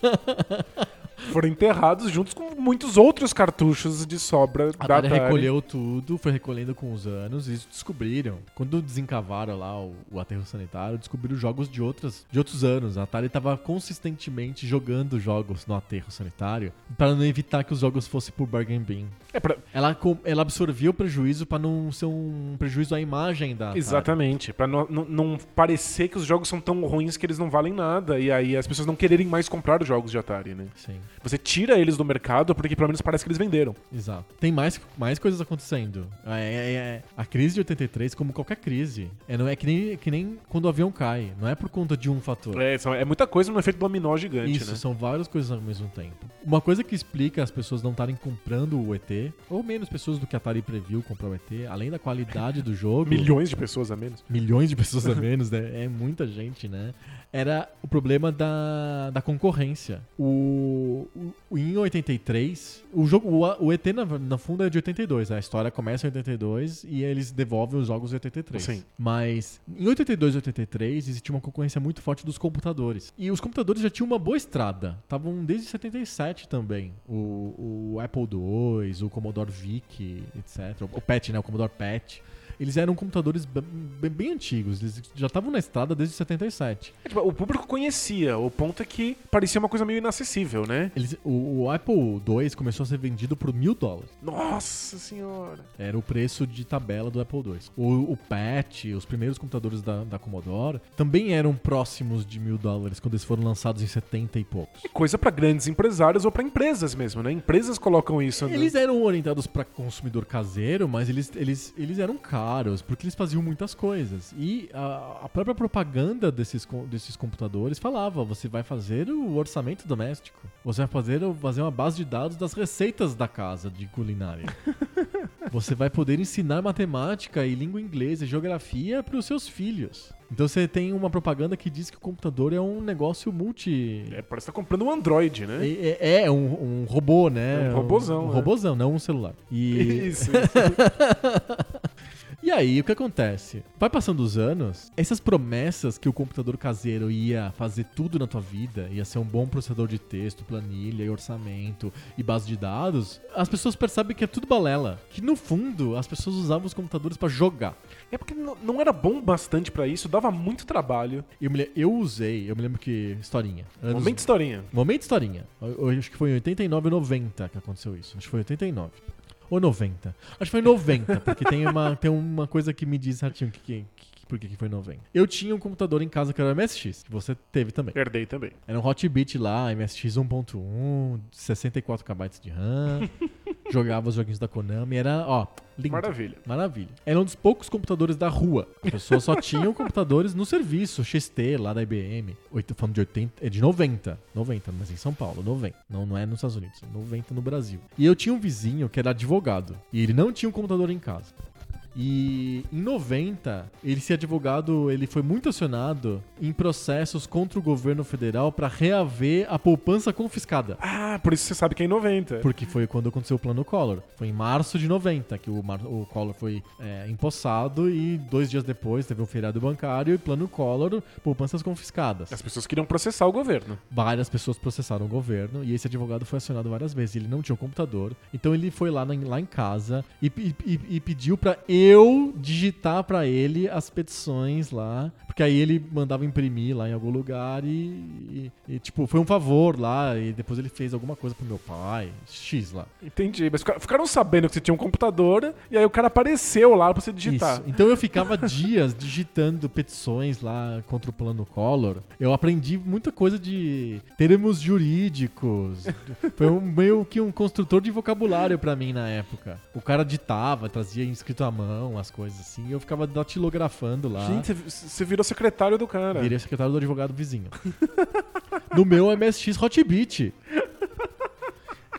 Foram enterrados juntos com muitos outros cartuchos de sobra A da Atari recolheu tudo, foi recolhendo com os anos e eles descobriram. Quando desencavaram lá o, o aterro sanitário, descobriram jogos de, outras, de outros anos. A Atari estava consistentemente jogando jogos no aterro sanitário para não evitar que os jogos fossem por bargain bin. É pra- Ela, ela absorvia o prejuízo para não ser um prejuízo à imagem da Atari. Exatamente. Pra não, não, não parecer que os jogos são tão ruins que eles não valem nada. E aí as pessoas não quererem mais comprar os jogos de Atari, né? Sim, Você tira eles do mercado porque pelo menos parece que eles venderam. exato. Tem mais, mais coisas acontecendo. É, é- é- a crise de 83, como qualquer crise, é, não é que nem, que nem quando o avião cai. Não é por conta de um fator. É, são- é muita coisa no efeito dominó gigante, Isso, né? são várias coisas ao mesmo tempo. Uma coisa que explica as pessoas não estarem comprando o ET, ou menos pessoas do que a Atari previu comprar o ET, além da qualidade do jogo. Milhões de pessoas a menos. milhões de pessoas a menos, né? É muita gente, né? Era o problema da, da concorrência. O, o- o- em 83, o jogo, o, o ET na, na fundo é de 82, a história começa em 82 e eles devolvem os jogos em 83. Sim. Mas em 82 e 83 existia uma concorrência muito forte dos computadores. E os computadores já tinham uma boa estrada. Estavam desde 77 também. O, o Apple II, o Commodore VIC, etc. O PET, né? O Commodore PET. Eles eram computadores bem, bem- antigos. Eles já estavam na estrada desde 77. É, tipo, o público conhecia. O ponto é que parecia uma coisa meio inacessível, né? Eles, o, o Apple II começou a ser vendido por mil dólares. Nossa senhora. Era o preço de tabela do Apple II. O, o PET, os primeiros computadores da, da Commodore, também eram próximos de mil dólares quando eles foram lançados em 70 e poucos. Coisa pra grandes empresários ou pra empresas mesmo, né? Empresas colocam isso. no- Eles eram orientados para consumidor caseiro, mas eles, eles, eles eram caros caros, porque eles faziam muitas coisas. E a, a própria propaganda desses, desses computadores falava: você vai fazer o orçamento doméstico. Você vai fazer, fazer uma base de dados das receitas da casa de culinária. Você vai poder ensinar matemática e língua inglesa e geografia para os seus filhos. Então você tem uma propaganda que diz que o computador é um negócio multi. É, parece que tá comprando um Android, né? É, é- é um, um robô, né? É um robozão, Um né? robozão, não um celular. E, Isso, e aí, o que acontece? Vai passando os anos, essas promessas que o computador caseiro ia fazer tudo na tua vida, ia ser um bom processador de texto, planilha e orçamento e base de dados, as pessoas percebem que é tudo balela. Que no fundo, as pessoas usavam os computadores pra jogar. É porque não era bom bastante pra isso, dava muito trabalho. Eu, me, eu usei, eu me lembro que. Historinha. Anos- Momento historinha. Momento historinha. Eu, eu acho que foi em 89 ou 90 que aconteceu isso. Acho que foi 89. Ou 90. Acho que foi 90, porque tem uma, tem uma coisa que me diz certinho que, que, por que que foi 90. Eu tinha um computador em casa que era MSX, que você teve também. Herdei também. Era um Hotbit lá, MSX 1.1, 64 KB de RAM. jogava os joguinhos da Konami, era, ó, lindo. Maravilha. Maravilha. Era um dos poucos computadores da rua. As pessoas só tinham computadores no serviço, XT lá da IBM. Oito- Falando de 80, é de 90. 90, mas em São Paulo, 90. Não, não é nos Estados Unidos, 90 no Brasil. E eu tinha um vizinho que era advogado. E ele não tinha um computador em casa. E em 90, ele se advogado, ele foi muito acionado em processos contra o governo federal para reaver a poupança confiscada. Ah, por isso você sabe que é em 90. Porque foi quando aconteceu o plano Collor. Foi em março de 90 que o, Mar- o Collor foi é, empossado e dois dias depois teve um feriado bancário e plano Collor, poupanças confiscadas. As pessoas queriam processar o governo. Várias pessoas processaram o governo e esse advogado foi acionado várias vezes. Ele não tinha um computador, então ele foi lá, na- lá em casa e, e- e- e pediu pra eu digitar pra ele as petições lá, porque aí ele mandava imprimir lá em algum lugar e, e- e, tipo, foi um favor lá e depois ele fez alguma coisa pro meu pai, X lá. Entendi. Mas fica- ficaram sabendo que você tinha um computador e aí o cara apareceu lá pra você digitar. Isso. Então eu ficava dias digitando petições lá contra o plano Collor. Eu aprendi muita coisa de termos jurídicos. Foi um, meio que um construtor de vocabulário pra mim na época. O cara ditava, trazia escrito à mão as coisas assim. E eu ficava datilografando lá. Gente, você- virou secretário do cara. Virei secretário do advogado vizinho. no meu MSX Hotbit.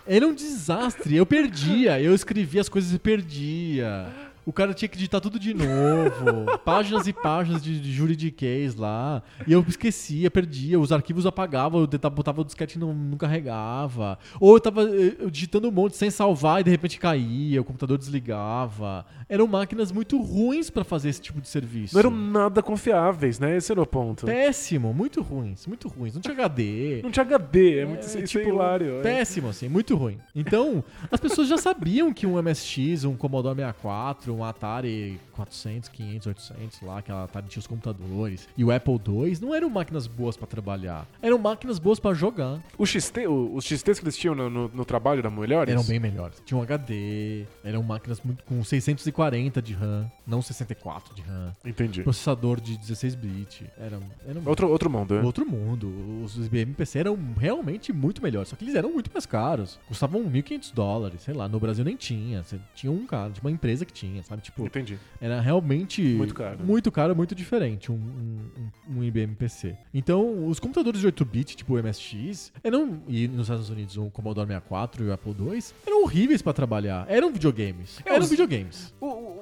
Era um desastre. Eu perdia. Eu escrevia as coisas e perdia. O cara tinha que digitar tudo de novo. páginas e páginas de, de juridiquês lá. E eu esquecia, perdia. Os arquivos apagavam, eu tentava- botava o disquete e não, não carregava. Ou eu tava eh, eu digitando um monte sem salvar e de repente caía, o computador desligava. Eram máquinas muito ruins pra fazer esse tipo de serviço. Não eram nada confiáveis, né? Esse era o ponto. Péssimo, muito ruins, muito ruins. Não tinha HD. Não tinha HD, é, muito É, isso é tipo, hilário. é. Péssimo, assim, muito ruim. Então, as pessoas já sabiam que um MSX, um Commodore 64, um Atari 400, 500, 800 lá, que a Atari tinha os computadores, e o Apple II não eram máquinas boas pra trabalhar. Eram máquinas boas pra jogar. O XT, o- os XTs que eles tinham no, no- no trabalho eram melhores? Eram bem melhores. Tinham HD, eram máquinas muito com 640 de RAM, não 64 de RAM. Entendi. Processador de 16 bit. Era, era Outro, outro mundo, né? Outro mundo. Os IBM PC eram realmente muito melhores. Só que eles eram muito mais caros. Custavam 1.500 dólares. Sei lá, no Brasil nem tinha. Você tinha um cara, tinha uma empresa que tinha, sabe? Tipo, Entendi. era realmente. Muito caro. Muito caro, muito diferente um, um, um- um IBM PC. Então, os computadores de 8-bit, tipo o MSX, eram. E nos Estados Unidos, o Commodore 64 e o Apple II, eram horríveis pra trabalhar. Eram videogames. É, Eram os- videogames.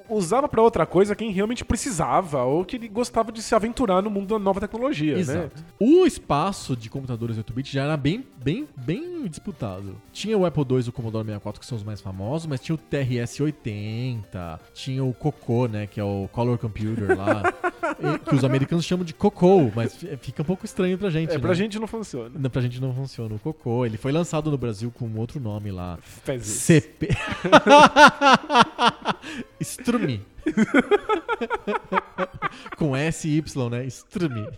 Usava pra outra coisa quem realmente precisava ou que ele gostava de se aventurar no mundo da nova tecnologia, né? Exato. O espaço de computadores 8-bit já era bem, bem, bem disputado. Tinha o Apple II e o Commodore 64, que são os mais famosos, mas tinha o TRS-80, tinha o Coco, né, que é o Color Computer lá, que os americanos chamam de Coco, mas fi- fica um pouco estranho pra gente, É, né? pra gente não funciona. Não, pra gente não funciona. O Coco, ele foi lançado no Brasil com outro nome lá. Fezes. CP. Strumi. Com S e Y, né? Strumi.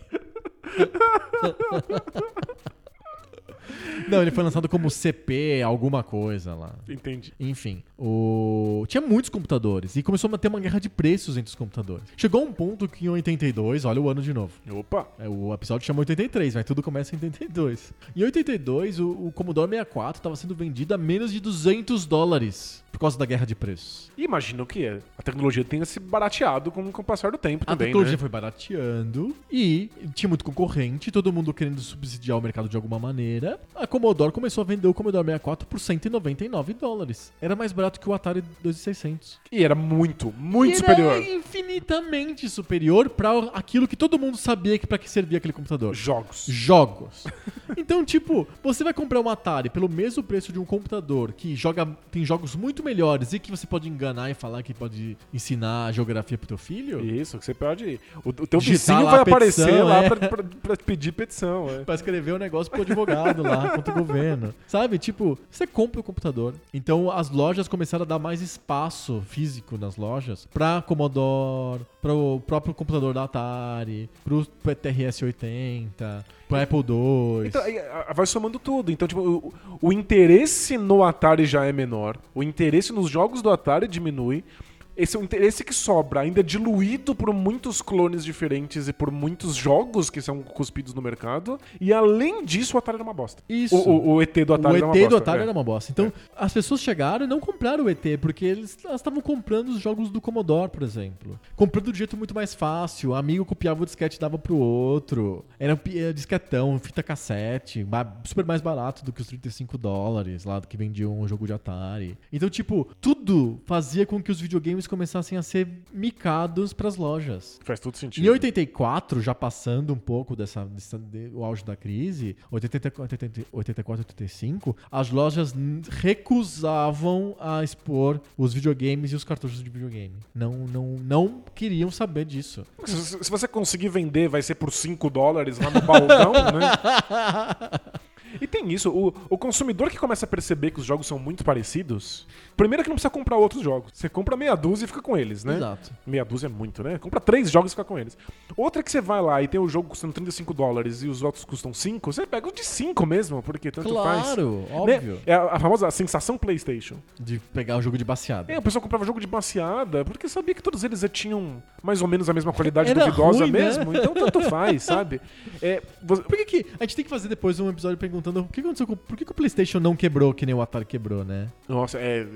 Não, ele foi lançado como CP, alguma coisa lá. Entendi. Enfim, o... tinha muitos computadores e começou a ter uma guerra de preços entre os computadores. Chegou um ponto que em 82, olha o ano de novo. Opa! É, O episódio chama 83, mas tudo começa em 82. Em 82, o, o Commodore 64 estava sendo vendido a menos de 200 dólares por causa da guerra de preços. E imagino que a tecnologia tenha se barateado com, com o passar do tempo A também, tecnologia né? foi barateando e tinha muito concorrente, todo mundo querendo subsidiar o mercado de alguma maneira. A Commodore começou a vender o Commodore 64 por 199 dólares. Era mais barato que o Atari 2600. E era muito, muito E superior. Era infinitamente superior para aquilo que todo mundo sabia que para que servia aquele computador. Jogos. Jogos. Então, tipo, você vai comprar um Atari pelo mesmo preço de um computador que joga tem jogos muito melhores e que você pode enganar e falar que pode ensinar geografia pro teu filho? Isso, que você pode. O, o teu Digitar vizinho vai a aparecer lá é. pra, pra- pra pedir petição. É. Pra escrever o negócio pro advogado lá, contra o governo. Sabe? Tipo, você compra o computador. Então as lojas começaram a dar mais espaço físico nas lojas pra Commodore, pro próprio computador da Atari, pro TRS-80, pro Apple II. Então, vai somando tudo. Então, tipo, o, o interesse no Atari já é menor. O interesse nos jogos do Atari diminui. Esse é o interesse que sobra, ainda diluído por muitos clones diferentes e por muitos jogos que são cuspidos no mercado. E além disso, o Atari era uma bosta. Isso. O, o- o ET do Atari o era uma ET bosta. do Atari é. era uma bosta. Então, as pessoas chegaram e não compraram o ET, porque eles elas estavam comprando os jogos do Commodore, por exemplo. Comprando de jeito muito mais fácil. Amigo copiava o disquete e dava pro outro. Era era disquetão, fita cassete, super mais barato do que os 35 dólares lá do que vendiam um jogo de Atari. Então, tipo, tudo fazia com que os videogames começassem a ser micados pras lojas. Faz todo sentido. Em 84, já passando um pouco dessa, dessa- de- o auge da crise, 84, 80 84, 85, as lojas recusavam a expor os videogames e os cartuchos de videogame. Não, não, não queriam saber disso. Se, se você conseguir vender, vai ser por 5 dólares lá no baldão, né? E tem isso, o, o consumidor que começa a perceber que os jogos são muito parecidos, primeiro é que não precisa comprar outros jogos. Você compra meia dúzia e fica com eles, né? Exato. Meia dúzia é muito, né? Compra três jogos e fica com eles. Outra é que você vai lá e tem o jogo custando 35 dólares e os outros custam 5, você pega o de 5 mesmo, porque tanto faz. Claro, Né? óbvio. É a, a famosa sensação PlayStation. De pegar o jogo de baseada. É, o pessoal comprava jogo de baseada porque sabia que todos eles tinham mais ou menos a mesma qualidade Era duvidosa ruim, né? mesmo. Então tanto faz, sabe? É, você- Por que, que a gente tem que fazer depois um episódio perguntando o que aconteceu com, por que, que o PlayStation não quebrou que nem o Atari quebrou, né? Nossa, é.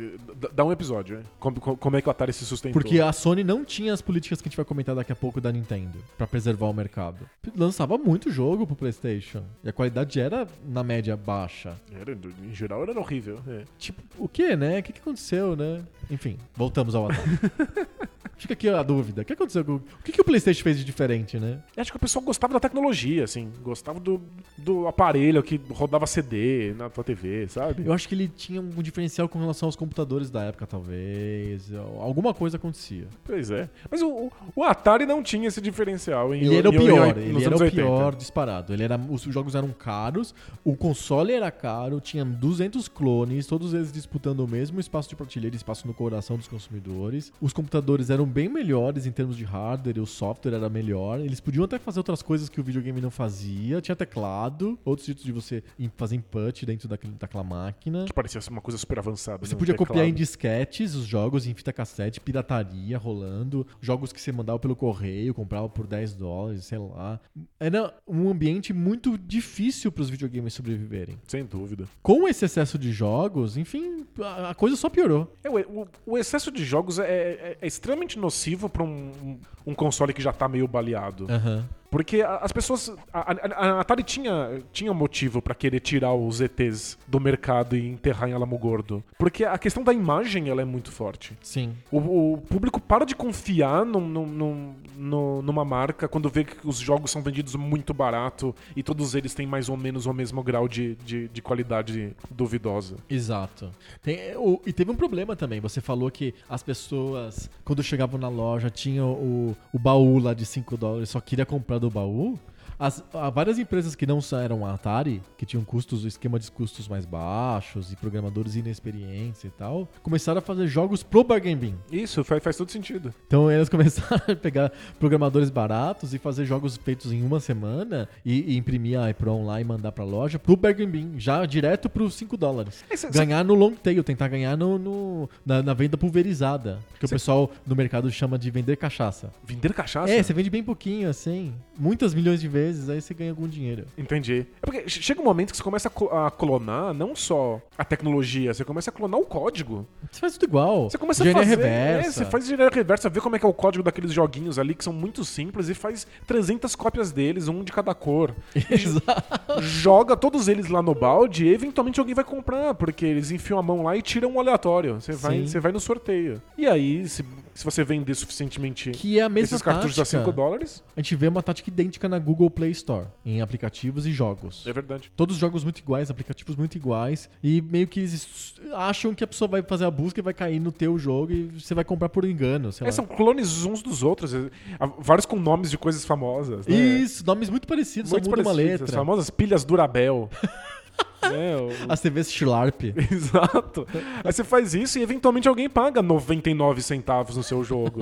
dá- um episódio, né? Como, como é que o Atari se sustentou? Porque a Sony não tinha as políticas que a gente vai comentar daqui a pouco da Nintendo pra preservar o mercado. Lançava muito jogo pro PlayStation e a qualidade era na média baixa. Era, em geral era horrível. é. Tipo, o que, né? O que, que aconteceu, né? Enfim, voltamos ao Atari. Fica aqui a dúvida. O que aconteceu? O que, que o PlayStation fez de diferente, né? Acho que o pessoal gostava da tecnologia, assim. Gostava do, do aparelho que rodava CD na tua TV, sabe? Eu acho que ele tinha um diferencial com relação aos computadores da época, talvez. Alguma coisa acontecia. Pois é. Mas o, o- Atari não tinha esse diferencial. Em, Ele era o pior, em- ele era o 80. pior disparado. Ele era, os jogos eram caros, o console era caro, tinha 200 clones, todos eles disputando o mesmo espaço de prateleira, espaço no coração dos consumidores. Os computadores eram bem melhores em termos de hardware, e o software era melhor. Eles podiam até fazer outras coisas que o videogame não fazia. Tinha teclado, outros jeitos de você fazer input dentro daquele, daquela máquina. Que parecia ser uma coisa super avançada. Você no podia copiar em teclado. disquetes os jogos, em fita cassete, pirataria rolando, jogos que você mandava pelo correio, comprava por 10 dólares, sei lá. Era um ambiente muito difícil para os videogames sobreviverem. Sem dúvida. Com esse excesso de jogos, enfim, a coisa só piorou. É, o, o- o excesso de jogos é, é- é extremamente nocivo para um, um console que já tá meio baleado. Aham. Porque as pessoas. A, a- a Atari tinha, tinha motivo pra querer tirar os ETs do mercado e enterrar em Alamo Gordo. Porque a questão da imagem ela é muito forte. Sim. O, o público para de confiar num- num- num- no- numa marca quando vê que os jogos são vendidos muito barato e todos eles têm mais ou menos o mesmo grau de, de, de qualidade duvidosa. Exato. Tem- o- e teve um problema também. Você falou que as pessoas, quando chegavam na loja, tinham o, o baú lá de 5 dólares, só queria comprar do baú. As, várias empresas que não eram a Atari, que tinham custos, esquema de custos mais baixos e programadores inexperientes e tal, começaram a fazer jogos pro Bargain Bin. Isso, faz, faz todo sentido. Então eles começaram a pegar programadores baratos e fazer jogos feitos em uma semana e, e imprimir a iPron lá e mandar pra loja pro Bargain Bin, já direto pros 5 dólares. É, cê- ganhar no long tail, tentar ganhar no, no- na, na venda pulverizada. Que o Cê- pessoal no mercado chama de vender cachaça. Vender cachaça? É, você vende bem pouquinho, assim, muitas milhões de vezes, aí você ganha algum dinheiro. Entendi. É porque che- chega um momento que você começa a clonar não só a tecnologia, você começa a clonar o código. Você faz tudo igual. Você começa Engenharia a fazer. reversa. É, você faz engenharia reversa, vê como é que é o código daqueles joguinhos ali que são muito simples e faz 300 cópias deles, um de cada cor. Exato. Joga todos eles lá no balde e eventualmente alguém vai comprar, porque eles enfiam a mão lá e tiram um aleatório. Você vai, Sim. você vai no sorteio. E aí, se, se você vender suficientemente Que é a mesma esses cartuchos a tática. 5 dólares, A gente vê uma tática idêntica na Google Play Store, em aplicativos e jogos. é verdade. Todos jogos muito iguais, aplicativos muito iguais, e meio que eles acham que a pessoa vai fazer a busca e vai cair no teu jogo e você vai comprar por engano, É, são clones uns dos outros, é, vários com nomes de coisas famosas. Né? Isso, nomes muito parecidos, Muito só muda uma parecidos, As letra. famosas pilhas Durabel. é, o- As TVs Schlarp. Exato. Aí você faz isso e eventualmente alguém paga 99 centavos no seu jogo.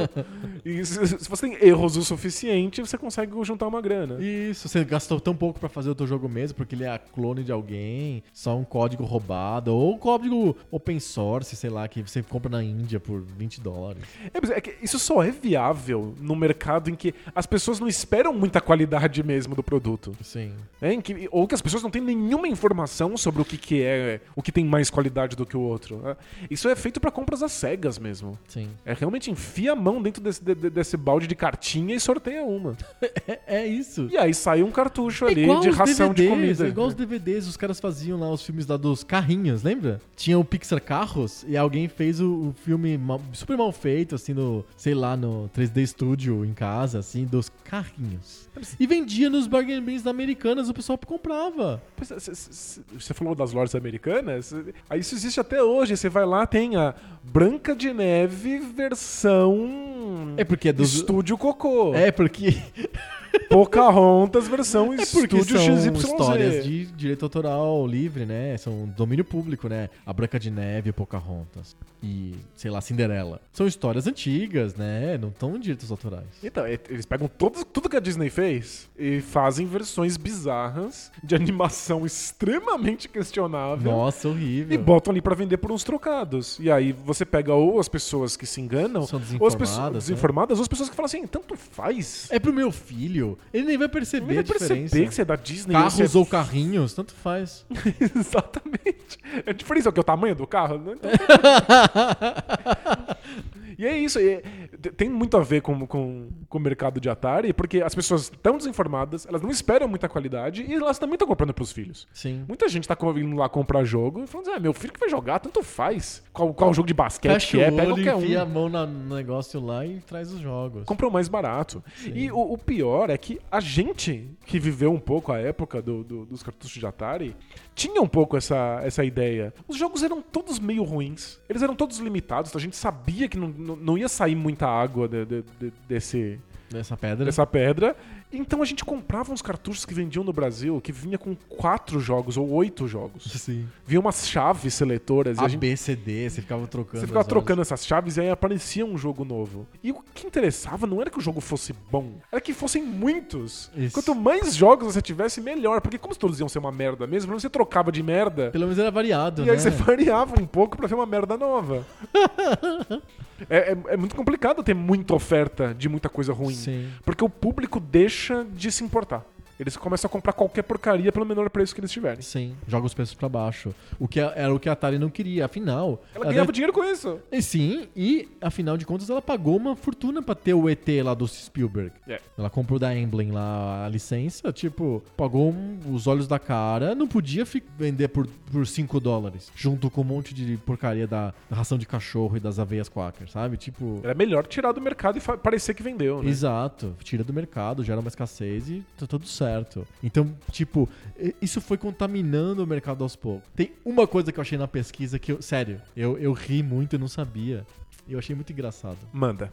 e se, você tem erros o suficiente, você consegue juntar uma grana. Isso, você gastou tão pouco pra fazer o teu jogo mesmo, porque ele é a clone de alguém, só um código roubado, ou um código open source, sei lá, que você compra na Índia por 20 dólares. É, mas é que isso só é viável no mercado em que as pessoas não esperam muita qualidade mesmo do produto. Sim. né? Em que- ou que as pessoas não têm nenhuma informação sobre o que, que é, o que tem mais qualidade do que o outro. né? Isso é feito pra compras às cegas mesmo. Sim. É realmente enfia a mão dentro desse, de- de- desse balde de cartinha e sorteia uma. É, é isso. E aí sai um cartucho É ali de ração de DVDs, comida. É igual os DVDs, os caras faziam lá os filmes lá dos carrinhos, lembra? Tinha o Pixar Carros e alguém fez o, o filme mal- super mal feito, assim, no, sei lá, no 3D Studio em casa, assim, dos carrinhos. E vendia nos bargain bins da Americanas, o pessoal comprava. Você falou das lojas americanas? Aí isso existe até hoje. Você vai lá, tem a Branca de Neve versão. É porque é dos. Estúdio Cocô. É porque, Pocahontas versão é Estúdio são XYZ. histórias de direito autoral livre, né? São domínio público, né? A Branca de Neve, Pocahontas e, sei lá, Cinderela. São histórias antigas, né? Não estão em direitos autorais. Então, eles pegam todos, tudo que a Disney fez e fazem versões bizarras de animação extremamente questionável. Nossa, E horrível. botam ali pra vender por uns trocados. E aí você pega ou as pessoas que se enganam, São ou as pessoas desinformadas, né? desinformadas, ou as pessoas que falam assim, tanto faz. É pro meu filho. Ele nem vai perceber Não vai a diferença. perceber que você é da Disney. Carros é- ou carrinhos, tanto faz. Exatamente. A diferença é o que? O tamanho do carro? Não tem- E é isso. e é- tem muito a ver com, com, com o mercado de Atari, porque as pessoas estão desinformadas, elas não esperam muita qualidade e elas também estão comprando pros filhos. Sim. Muita gente tá co- indo lá comprar jogo e falando, ah, meu filho que vai jogar, tanto faz. Qual, qual jogo de basquete Fecha que é, o pega qualquer um. enfia a mão no negócio lá e traz os jogos. Compra o mais barato. E o, o pior é que a gente que viveu um pouco a época do- do- dos cartuchos de Atari tinha um pouco essa, essa ideia. Os jogos eram todos meio ruins. Eles eram todos limitados. A gente sabia que não, não, ia sair muita água de- de- de- desse, Dessa pedra. dessa pedra. Então a gente comprava uns cartuchos que vendiam no Brasil que vinha com quatro jogos ou oito jogos. Sim. Vinha umas chaves seletoras e a A, gente B, C, D, você ficava trocando. você ficava trocando essas chaves e aí aparecia um jogo novo. E o que interessava não era que o jogo fosse bom, era que fossem muitos. Isso. Quanto mais jogos você tivesse, melhor. Porque como todos iam ser uma merda mesmo, você trocava de merda. Pelo menos era variado, E né? aí você variava um pouco pra ver uma merda nova. é, é- é muito complicado ter muita oferta de muita coisa ruim. Sim. Porque o público deixa de se importar. Eles começam a comprar qualquer porcaria pelo menor preço que eles tiverem. Sim, joga os preços pra baixo. O que a- era o que a Atari não queria. Afinal. Ela ganhava dinheiro com isso. E Sim, e afinal de contas ela pagou uma fortuna pra ter o ET lá do Spielberg. É. Ela comprou da Emblem lá a licença, tipo, pagou um- os olhos da cara, não podia vender por, por 5 dólares, junto com um monte de porcaria da, da ração de cachorro e das aveias quaker, sabe? Tipo, Era melhor tirar do mercado e parecer que vendeu, né? Exato, tira do mercado, gera uma escassez e tá tudo certo. Então, tipo, isso foi contaminando o mercado aos poucos. Tem uma coisa que eu achei na pesquisa que eu, sério, eu, eu ri muito e não sabia. Eu achei muito engraçado. Manda.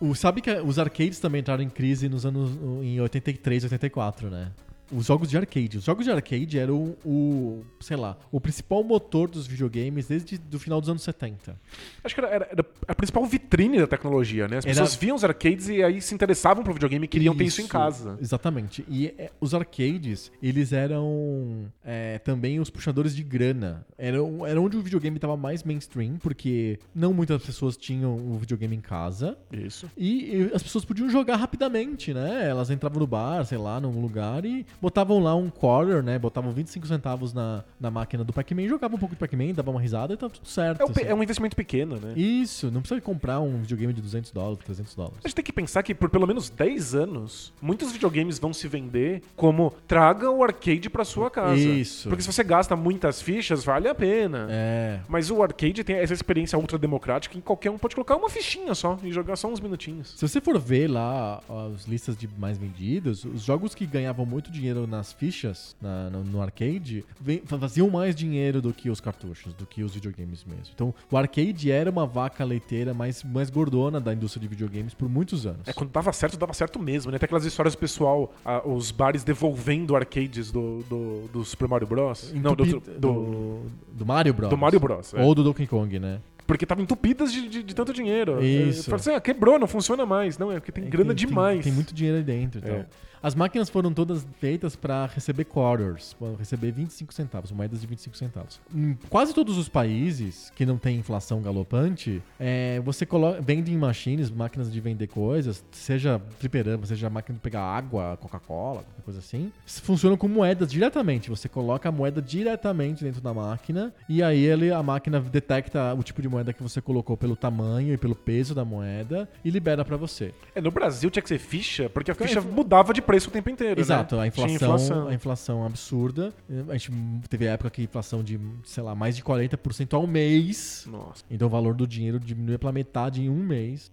O, sabe que os arcades também entraram em crise nos anos em 83, 84, né? Os jogos de arcade. Os jogos de arcade eram o, sei lá, o principal motor dos videogames desde o final dos anos 70. Acho que era, era- era a principal vitrine da tecnologia, né? As Era- pessoas viam os arcades e aí se interessavam pro videogame e queriam ter isso em casa. Exatamente. E é, os arcades, eles eram é, também os puxadores de grana. Era, era onde o videogame estava mais mainstream, porque não muitas pessoas tinham o videogame em casa. Isso. E, e as pessoas podiam jogar rapidamente, né? Elas entravam no bar, sei lá, num lugar e botavam lá um quarter, né? Botavam 25 centavos na, na máquina do Pac-Man, jogavam um pouco de Pac-Man, davam uma risada e tava tudo certo. É, um assim. é um investimento pequeno, né? Isso, não precisa comprar um videogame de 200 dólares, 300 dólares. A gente tem que pensar que por pelo menos 10 anos, muitos videogames vão se vender como traga o arcade pra sua casa. Isso. Porque se você gasta muitas fichas, vale a pena. É. Mas o arcade tem essa experiência ultra democrática em qualquer um pode colocar uma fichinha só e jogar só uns minutinhos. Se você for ver lá as listas de mais vendidos, os jogos que ganhavam muito dinheiro nas fichas, na- no, no arcade, vem- faziam mais dinheiro do que os cartuchos, do que os videogames mesmo. Então, o arcade era uma vaca leiteira mais, mais gordona da indústria de videogames por muitos anos. É, quando dava certo, dava certo mesmo, né? Tem aquelas histórias do pessoal, ah, os bares devolvendo arcades do, do, do Super Mario Bros. Não, do, do, do, Mario Bros. do Mario Bros. é. Ou do Donkey Kong, né? Porque estavam entupidas de, de, de tanto dinheiro. Isso. É, fala assim, ah, quebrou, não funciona mais. Não, é porque tem É, grana demais. Tem, muito dinheiro aí dentro. Então. É. As máquinas foram todas feitas para receber quarters, para receber 25 centavos, moedas de 25 centavos. Em quase todos os países que não tem inflação galopante, é, você coloca vending machines, máquinas de vender coisas, seja fliperama, seja máquina de pegar água, Coca-Cola, qualquer coisa assim, funcionam com moedas diretamente. Você coloca a moeda diretamente dentro da máquina e aí ele, a máquina detecta o tipo de moeda que você colocou pelo tamanho e pelo peso da moeda e libera para você. É, no Brasil tinha que ser ficha, porque a Porque ficha mudava de preço o tempo inteiro. Exato, né? a Tinha inflação, a inflação absurda. A gente teve época que inflação de, sei lá, mais de 40% ao mês. Nossa. Então o valor do dinheiro diminui pela metade em um mês.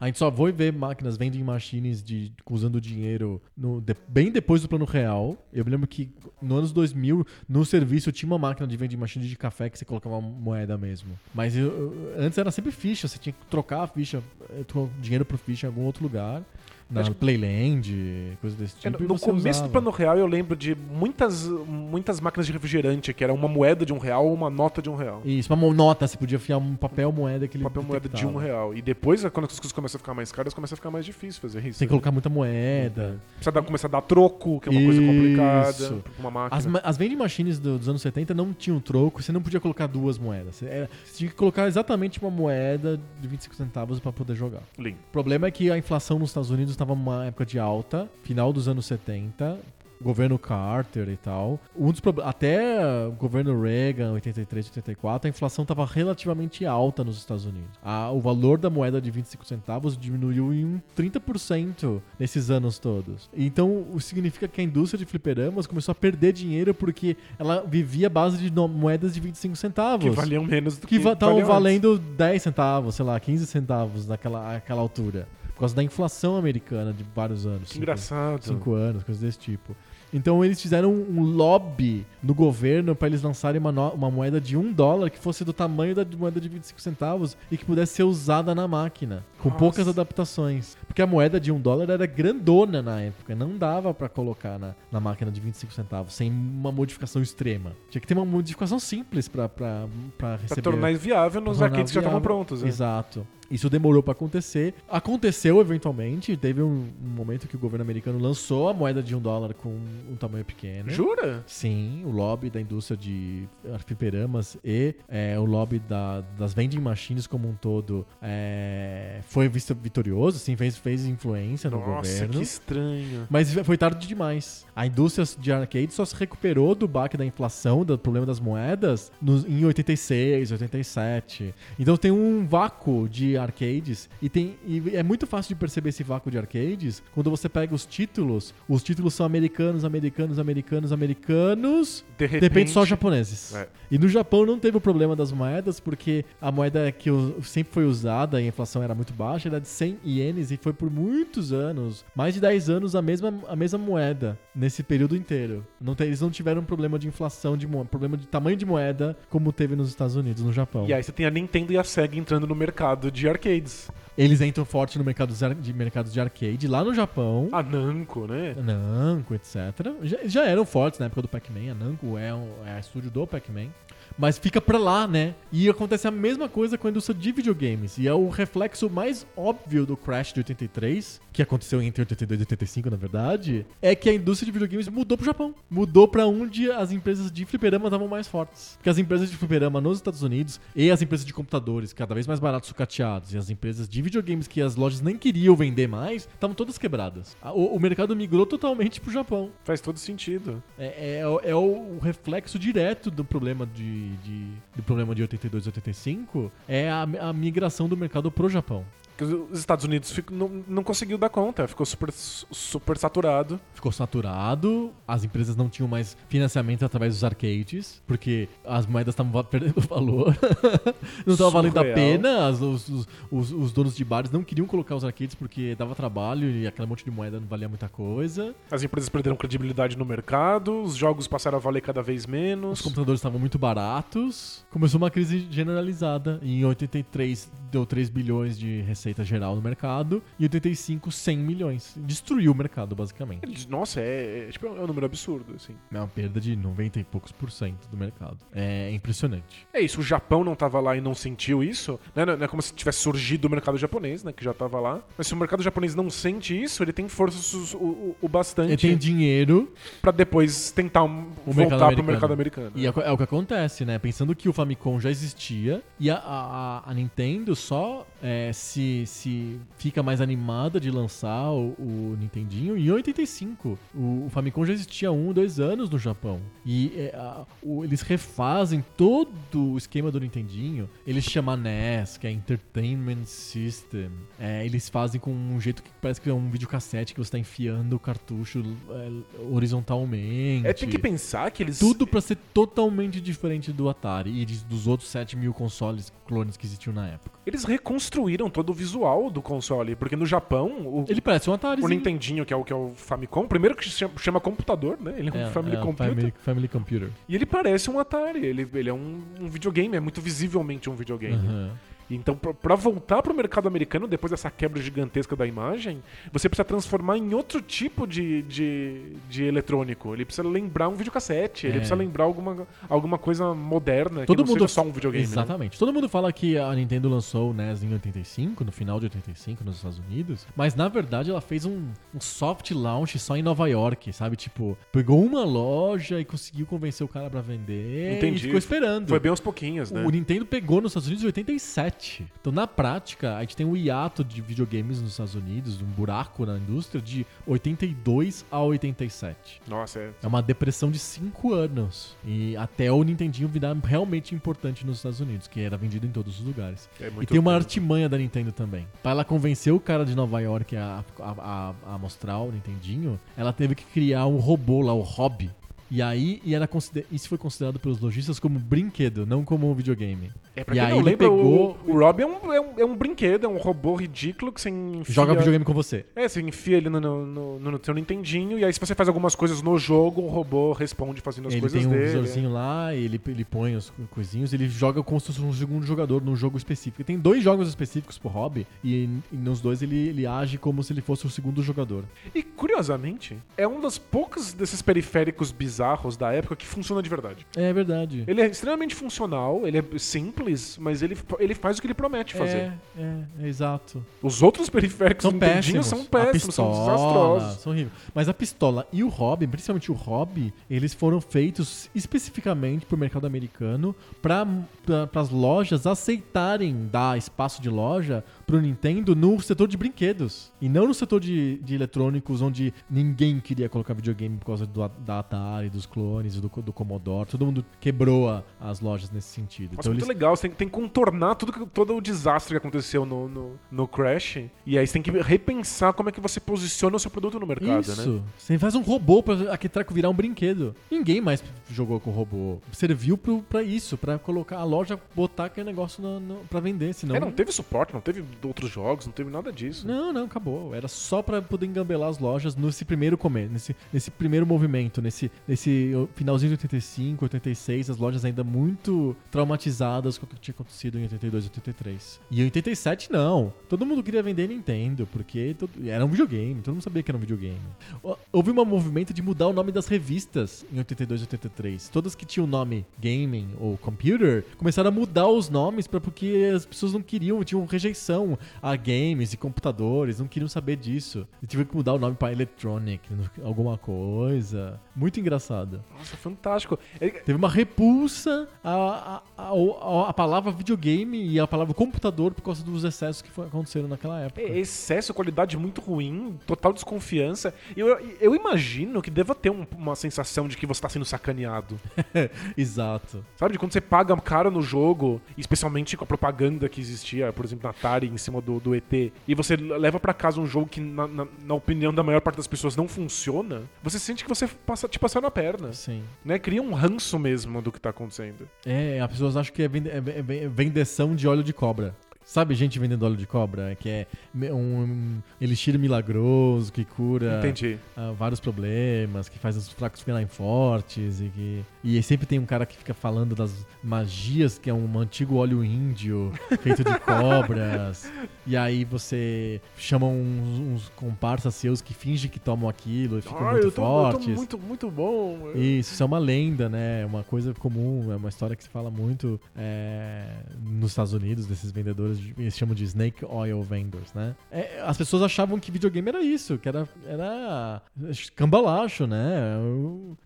A gente só foi ver máquinas vending machines de, usando dinheiro no- de- bem depois do plano real. Eu me lembro que no anos 2000, no serviço, tinha uma máquina de vending machine de café que você colocava moeda mesmo. Mas eu- eu- antes era sempre ficha, você tinha que trocar a ficha, eh, dinheiro por ficha em algum outro lugar. Na Acho- Playland, coisa desse É, tipo. no e no você começo usava. do plano real eu lembro de muitas, muitas máquinas de refrigerante, que era uma moeda de um real ou uma nota de um real. Isso, uma nota, você podia enfiar um papel moeda que ele Papel moeda de um real. E depois, quando as coisas começam a ficar mais caras, começa a ficar mais difícil fazer isso. Tem que colocar muita moeda. Precisa dar, começar a dar troco, que é uma coisa complicada. Isso. Uma máquina. As, as vending machines do- dos anos 70 não tinham troco, você não podia colocar duas moedas. Você, era- você tinha que colocar exatamente uma moeda de 25 centavos para poder jogar. Lindo. O problema é que a inflação nos Estados Unidos estava numa época de alta, final dos anos 70, governo Carter e tal. Um dos até o governo Reagan, 83, 84, a inflação estava relativamente alta nos Estados Unidos. A- o valor da moeda de 25 centavos diminuiu em um 30% nesses anos todos. Então, o significa que a indústria de fliperamas começou a perder dinheiro porque ela vivia à base de moedas de 25 centavos. Que valiam menos do que, Que estavam valendo 10 centavos, sei lá, 15 centavos naquela aquela altura. Por causa da inflação americana de vários anos. Que cinco- engraçado. Cinco anos, coisas desse tipo. Então eles fizeram um lobby no governo para eles lançarem uma, no- uma moeda de um dólar que fosse do tamanho da moeda de 25 centavos e que pudesse ser usada na máquina, com Nossa. poucas adaptações. Porque a moeda de um dólar era grandona na época, não dava para colocar na, na máquina de 25 centavos sem uma modificação extrema. Tinha que ter uma modificação simples para Pra receber. tornar viável nos arcades que já estavam prontos. né? Exato. Isso demorou pra acontecer. Aconteceu eventualmente. Teve um, um momento que o governo americano lançou a moeda de um dólar com um tamanho pequeno. Jura? Sim, o lobby da indústria de fliperamas e é, o lobby da- das vending machines como um todo é, foi visto vitorioso, sim, fez, fez influência no Nossa, governo. que estranho. Mas foi tarde demais. A indústria de arcade só se recuperou do baque da inflação, do problema das moedas, nos- em 86, 87. Então tem um vácuo de arcades e, tem, e é muito fácil de perceber esse vácuo de arcades quando você pega os títulos. Os títulos são americanos, americanos, americanos, americanos. De De repente só japoneses. É. E no Japão não teve o problema das moedas, porque a moeda que sempre foi usada e a inflação era muito baixa era de 100 ienes e foi por muitos anos, mais de 10 anos, a mesma, a mesma moeda nesse período inteiro. Não tem- eles não tiveram problema de inflação, de problema de tamanho de moeda, como teve nos Estados Unidos, no Japão. E aí você tem a Nintendo e a Sega entrando no mercado de arcades. Eles entram forte no mercado de mercados de arcade lá no Japão. A Namco, né? A Namco, etc. Já, já eram fortes na época do Pac-Man. A Namco é, um, é a estúdio do Pac-Man mas fica pra lá, né? E acontece a mesma coisa com a indústria de videogames. E é o reflexo mais óbvio do Crash de 83, que aconteceu entre 82 e 85, na verdade, é que a indústria de videogames mudou pro Japão. Mudou pra onde as empresas de fliperama estavam mais fortes. Porque as empresas de fliperama nos Estados Unidos e as empresas de computadores, cada vez mais baratos sucateados, e as empresas de videogames que as lojas nem queriam vender mais, estavam todas quebradas. O, o, mercado migrou totalmente pro Japão. Faz todo sentido. É, é, é o reflexo direto do problema de de, do problema de 82 e 85 é a, a migração do mercado pro Japão os Estados Unidos não, não conseguiu dar conta, ficou super, super saturado. Ficou saturado, as empresas não tinham mais financiamento através dos arcades, porque as moedas estavam perdendo valor, não estava valendo a pena, as, os, os, os, donos de bares não queriam colocar os arcades porque dava trabalho e aquele monte de moeda não valia muita coisa. As empresas perderam credibilidade no mercado, os jogos passaram a valer cada vez menos. Os computadores estavam muito baratos, começou uma crise generalizada, e em 83 deu 3 bilhões de receitas receita geral no mercado e 85, 100 milhões. Destruiu o mercado, basicamente. Nossa, é, é, tipo, é um número absurdo, assim. É uma perda de 90 e poucos por cento do mercado. É impressionante. É isso, o Japão não tava lá e não sentiu isso, né? Não é como se tivesse surgido o mercado japonês, né? Que já tava lá. Mas se o mercado japonês não sente isso, ele tem força o, o, o bastante. Ele tem dinheiro. para depois tentar um, o voltar pro mercado americano. E é, é, o que acontece, né? Pensando que o Famicom já existia e a, a, a Nintendo só é, se se, fica mais animada de lançar o, o Nintendinho. E em 85, o, o, Famicom já existia há um, dois anos no Japão. E é, a, o, eles refazem todo o esquema do Nintendinho. Eles chamam NES, que é Entertainment System. É, eles fazem com um jeito que parece que é um videocassete que você está enfiando o cartucho é, horizontalmente. É, tem que pensar que eles... Tudo para ser totalmente diferente do Atari e dos outros 7 mil consoles clones que existiam na época. Eles reconstruíram todo o visual do console, porque no Japão. O, ele parece um Atari. O Nintendinho, que é o, que é o Famicom, primeiro que chama, chama computador, né? Ele é um é, Family é Computer. Family, family, Computer. E ele parece um Atari. Ele, ele é um, um videogame, é muito visivelmente um videogame. Uhum. Então, para voltar para o mercado americano, depois dessa quebra gigantesca da imagem, você precisa transformar em outro tipo de, de, de eletrônico. Ele precisa lembrar um videocassete, é. ele precisa lembrar alguma, alguma coisa moderna, Todo que mundo só um videogame. Né? Exatamente. Né? Todo mundo fala que a Nintendo lançou o NES em 85, no final de 85, nos Estados Unidos, mas na verdade ela fez um, um soft launch só em Nova York, sabe? Tipo, pegou uma loja e conseguiu convencer o cara para vender Entendi. e ficou esperando. Foi bem aos pouquinhos, né? O Nintendo pegou nos Estados Unidos em 87. Então, na prática, a gente tem um hiato de videogames nos Estados Unidos, um buraco na indústria de 82 a 87. Nossa, é. É uma depressão de 5 anos. E até o Nintendinho virar realmente importante nos Estados Unidos, que era vendido em todos os lugares. É e tem uma artimanha da Nintendo também. Para ela convencer o cara de Nova York a, a, a, a mostrar o Nintendinho, ela teve que criar um robô lá, o Hobby, e aí, e era isso foi considerado pelos lojistas como brinquedo, não como um videogame. É, pra e aí ele pegou. O, o Rob é um, é, um, é um brinquedo, é um robô ridículo que você enfia. Joga videogame com você. É, você enfia ele no, no, no, no seu Nintendinho, e aí se você faz algumas coisas no jogo, o robô responde fazendo as ele coisas dele. Ele tem um visorzinho lá, ele, ele põe os coisinhos, ele joga como se fosse um segundo jogador num jogo específico. Tem dois jogos específicos pro Hobby, e, e nos dois ele, ele age como se ele fosse o segundo jogador. E curiosamente, é um dos poucos desses periféricos bizarros da época que funciona de verdade. É verdade. Ele é extremamente funcional, ele é simples, mas ele, ele faz o que ele promete fazer. É, é, é exato. Os outros periféricos são péssimos. são péssimos, pistola, são desastrosos. São horríveis. Mas a pistola e o hobby, principalmente o hobby, eles foram feitos especificamente para o mercado americano para as lojas aceitarem dar espaço de loja pro Nintendo no setor de brinquedos. E não no setor de, de eletrônicos, onde ninguém queria colocar videogame por causa do, da Atari, dos clones, do, do Commodore. Todo mundo quebrou as lojas nesse sentido. Nossa, então, muito eles... legal. Você tem, tem que contornar tudo, todo o desastre que aconteceu no, no, no, Crash. E aí você tem que repensar como é que você posiciona o seu produto no mercado, Isso. né? Você faz um robô pra aquele treco virar um brinquedo. Ninguém mais jogou com robô. Serviu pro, pra isso, pra colocar a loja, botar aquele negócio no, no, pra vender. Senão... É, não teve suporte, não teve outros jogos, não teve nada disso. Não, não, acabou. Era só para poder engambelar as lojas nesse primeiro começo, nesse, nesse primeiro movimento, nesse, nesse finalzinho de 85, 86, as lojas ainda muito traumatizadas fantástico que tinha acontecido em 82 e 83. E em 87, não. Todo mundo queria vender Nintendo, porque todo... era um videogame, todo mundo sabia que era um videogame. Houve um movimento de mudar o nome das revistas em 82 e 83. Todas que tinham o nome gaming ou computer começaram a mudar os nomes para porque as pessoas não queriam, tinham rejeição a games e computadores, não queriam saber disso. E tive que mudar o nome para electronic, alguma coisa. Muito engraçado. Nossa, fantástico. Ele... Teve uma repulsa a, a, a, a, palavra videogame e a palavra computador por causa dos excessos que aconteceram naquela época. É, excesso, qualidade muito ruim, total desconfiança. Eu, eu imagino que deva ter um, uma sensação de que você está sendo sacaneado. Exato. Sabe, de quando você paga caro no jogo, especialmente com a propaganda que existia, por exemplo, na Atari em cima do, do ET, e você leva para casa um jogo que, na, na, na, opinião da maior parte das pessoas, não funciona, você sente que você passa, te passou na perna. Sim. Né? Cria um ranço mesmo do que tá acontecendo. É, as pessoas acham que é, vende, é, é, é vendeção de óleo de cobra. Sabe gente vendendo óleo de cobra? Que é um elixir milagroso que cura uh, vários problemas, que faz os fracos ficarem fortes e que... E sempre tem um cara que fica falando das magias, que é um antigo óleo índio feito de cobras. e aí você chama uns, uns, comparsas seus que fingem que tomam aquilo e ficam muito eu tô, fortes. Eu tô muito, muito bom. Isso, isso é uma lenda, né? Uma coisa comum, é uma história que se fala muito é, nos Estados Unidos, desses vendedores eles chamam de Snake Oil Vendors, né? É, as pessoas achavam que videogame era isso, que era, era cambalacho, né?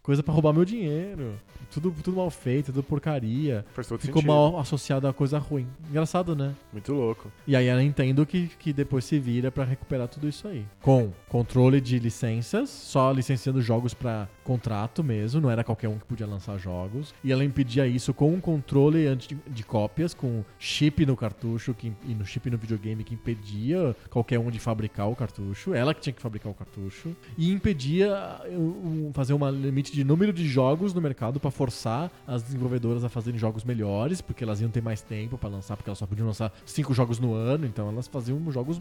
Coisa para roubar meu dinheiro. Tudo, tudo mal feito, tudo porcaria. Ficou sentido. mal associado a coisa ruim. Engraçado, né? Muito louco. E aí a Nintendo que, que depois se vira para recuperar tudo isso aí. Com controle de licenças, só licenciando jogos para contrato mesmo, não era qualquer um que podia lançar jogos. E ela impedia isso com um controle de cópias, com chip no cartucho que, e no chip no videogame que impedia qualquer um de fabricar o cartucho. Ela que tinha que fabricar o cartucho. E impedia um, fazer um limite de número de jogos no mercado para forçar as desenvolvedoras a fazerem jogos melhores, porque elas iam ter mais tempo para lançar, porque elas só podiam lançar cinco jogos no ano, então elas faziam jogos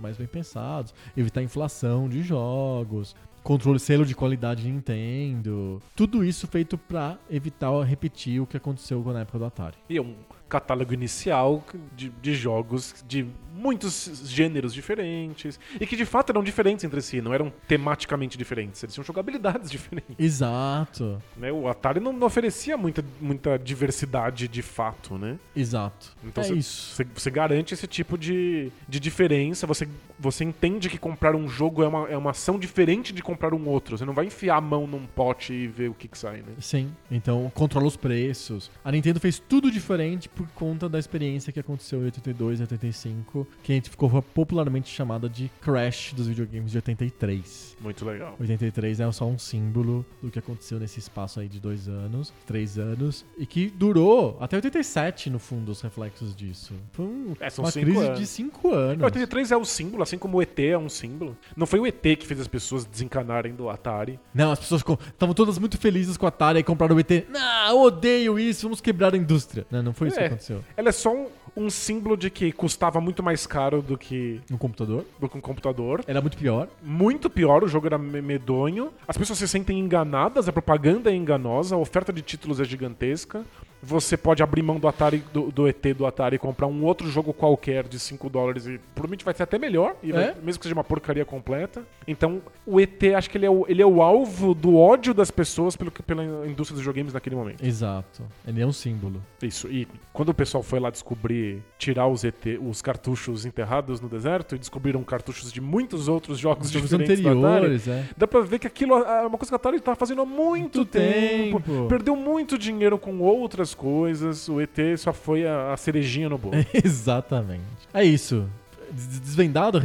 mais bem pensados, evitar inflação de jogos, controle selo de qualidade Nintendo, tudo isso feito para evitar repetir o que aconteceu na época do Atari. E um catálogo inicial de, de jogos de muitos gêneros diferentes e que de fato eram diferentes entre si, não eram tematicamente diferentes, eles tinham jogabilidades diferentes. Exato. Né? O Atari não, não, oferecia muita, muita diversidade de fato, né? Exato. Então é cê, isso. Você, você garante esse tipo de, de diferença, você, você entende que comprar um jogo é uma, é uma ação diferente de comprar um outro. Você não vai enfiar a mão num pote e ver o que, que sai, né? Sim. Então controla os preços. A Nintendo fez tudo diferente por conta da experiência que aconteceu em 82 e 85 que a gente ficou popularmente chamada de Crash dos videogames de 83. Muito legal. 83 é só um símbolo do que aconteceu nesse espaço aí de dois anos, três anos, e que durou até 87, no fundo, os reflexos disso. Foi um, é, uma crise anos. de cinco anos. 83 é o símbolo, assim como o ET é um símbolo. Não foi o ET que fez as pessoas desencanarem do Atari. Não, as pessoas estavam todas muito felizes com o Atari e compraram o ET. Não, eu odeio isso, vamos quebrar a indústria. Não, não foi isso é, que aconteceu. Ela é só um, um símbolo de que custava muito mais caro do que. Um computador? Do que um computador. Era muito pior. Muito pior, o jogo era medonho. As pessoas se sentem enganadas, a propaganda é enganosa, a oferta de títulos é gigantesca você pode abrir mão do Atari do, do, ET do Atari e comprar um outro jogo qualquer de 5 dólares e provavelmente vai ser até melhor, é? vai, mesmo que seja uma porcaria completa. Então, o ET, acho que ele é o, ele é o alvo do ódio das pessoas pelo, pela indústria dos videogames naquele momento. Exato. Ele é um símbolo. Isso. E quando o pessoal foi lá descobrir, tirar os ET, os cartuchos enterrados no deserto e descobriram cartuchos de muitos outros jogos, jogos diferentes anteriores, Atari, é. dá pra ver que aquilo é uma coisa que a Atari tá fazendo há muito, muito tempo. tempo. Perdeu muito dinheiro com outras coisas, o ET só foi a, a cerejinha no bolo. Exatamente. É isso desvendado,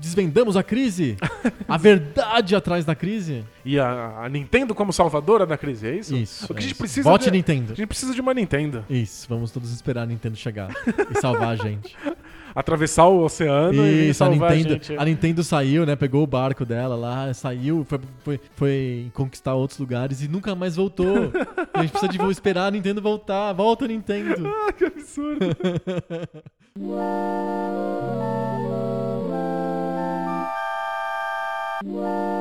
desvendamos a crise, a verdade atrás da crise. E a, a, Nintendo como salvadora da crise, é isso? Isso. O que é a gente precisa Vote de, Nintendo. A gente precisa de uma Nintendo. Isso, vamos todos esperar a Nintendo chegar e salvar a gente. atravessar o oceano Isso, e salvar a Nintendo, a, a, Nintendo saiu, né? Pegou o barco dela lá, saiu, foi, foi, foi conquistar outros lugares e nunca mais voltou. a gente precisa de esperar a Nintendo voltar. Volta, Nintendo! ah, que absurdo! Wow.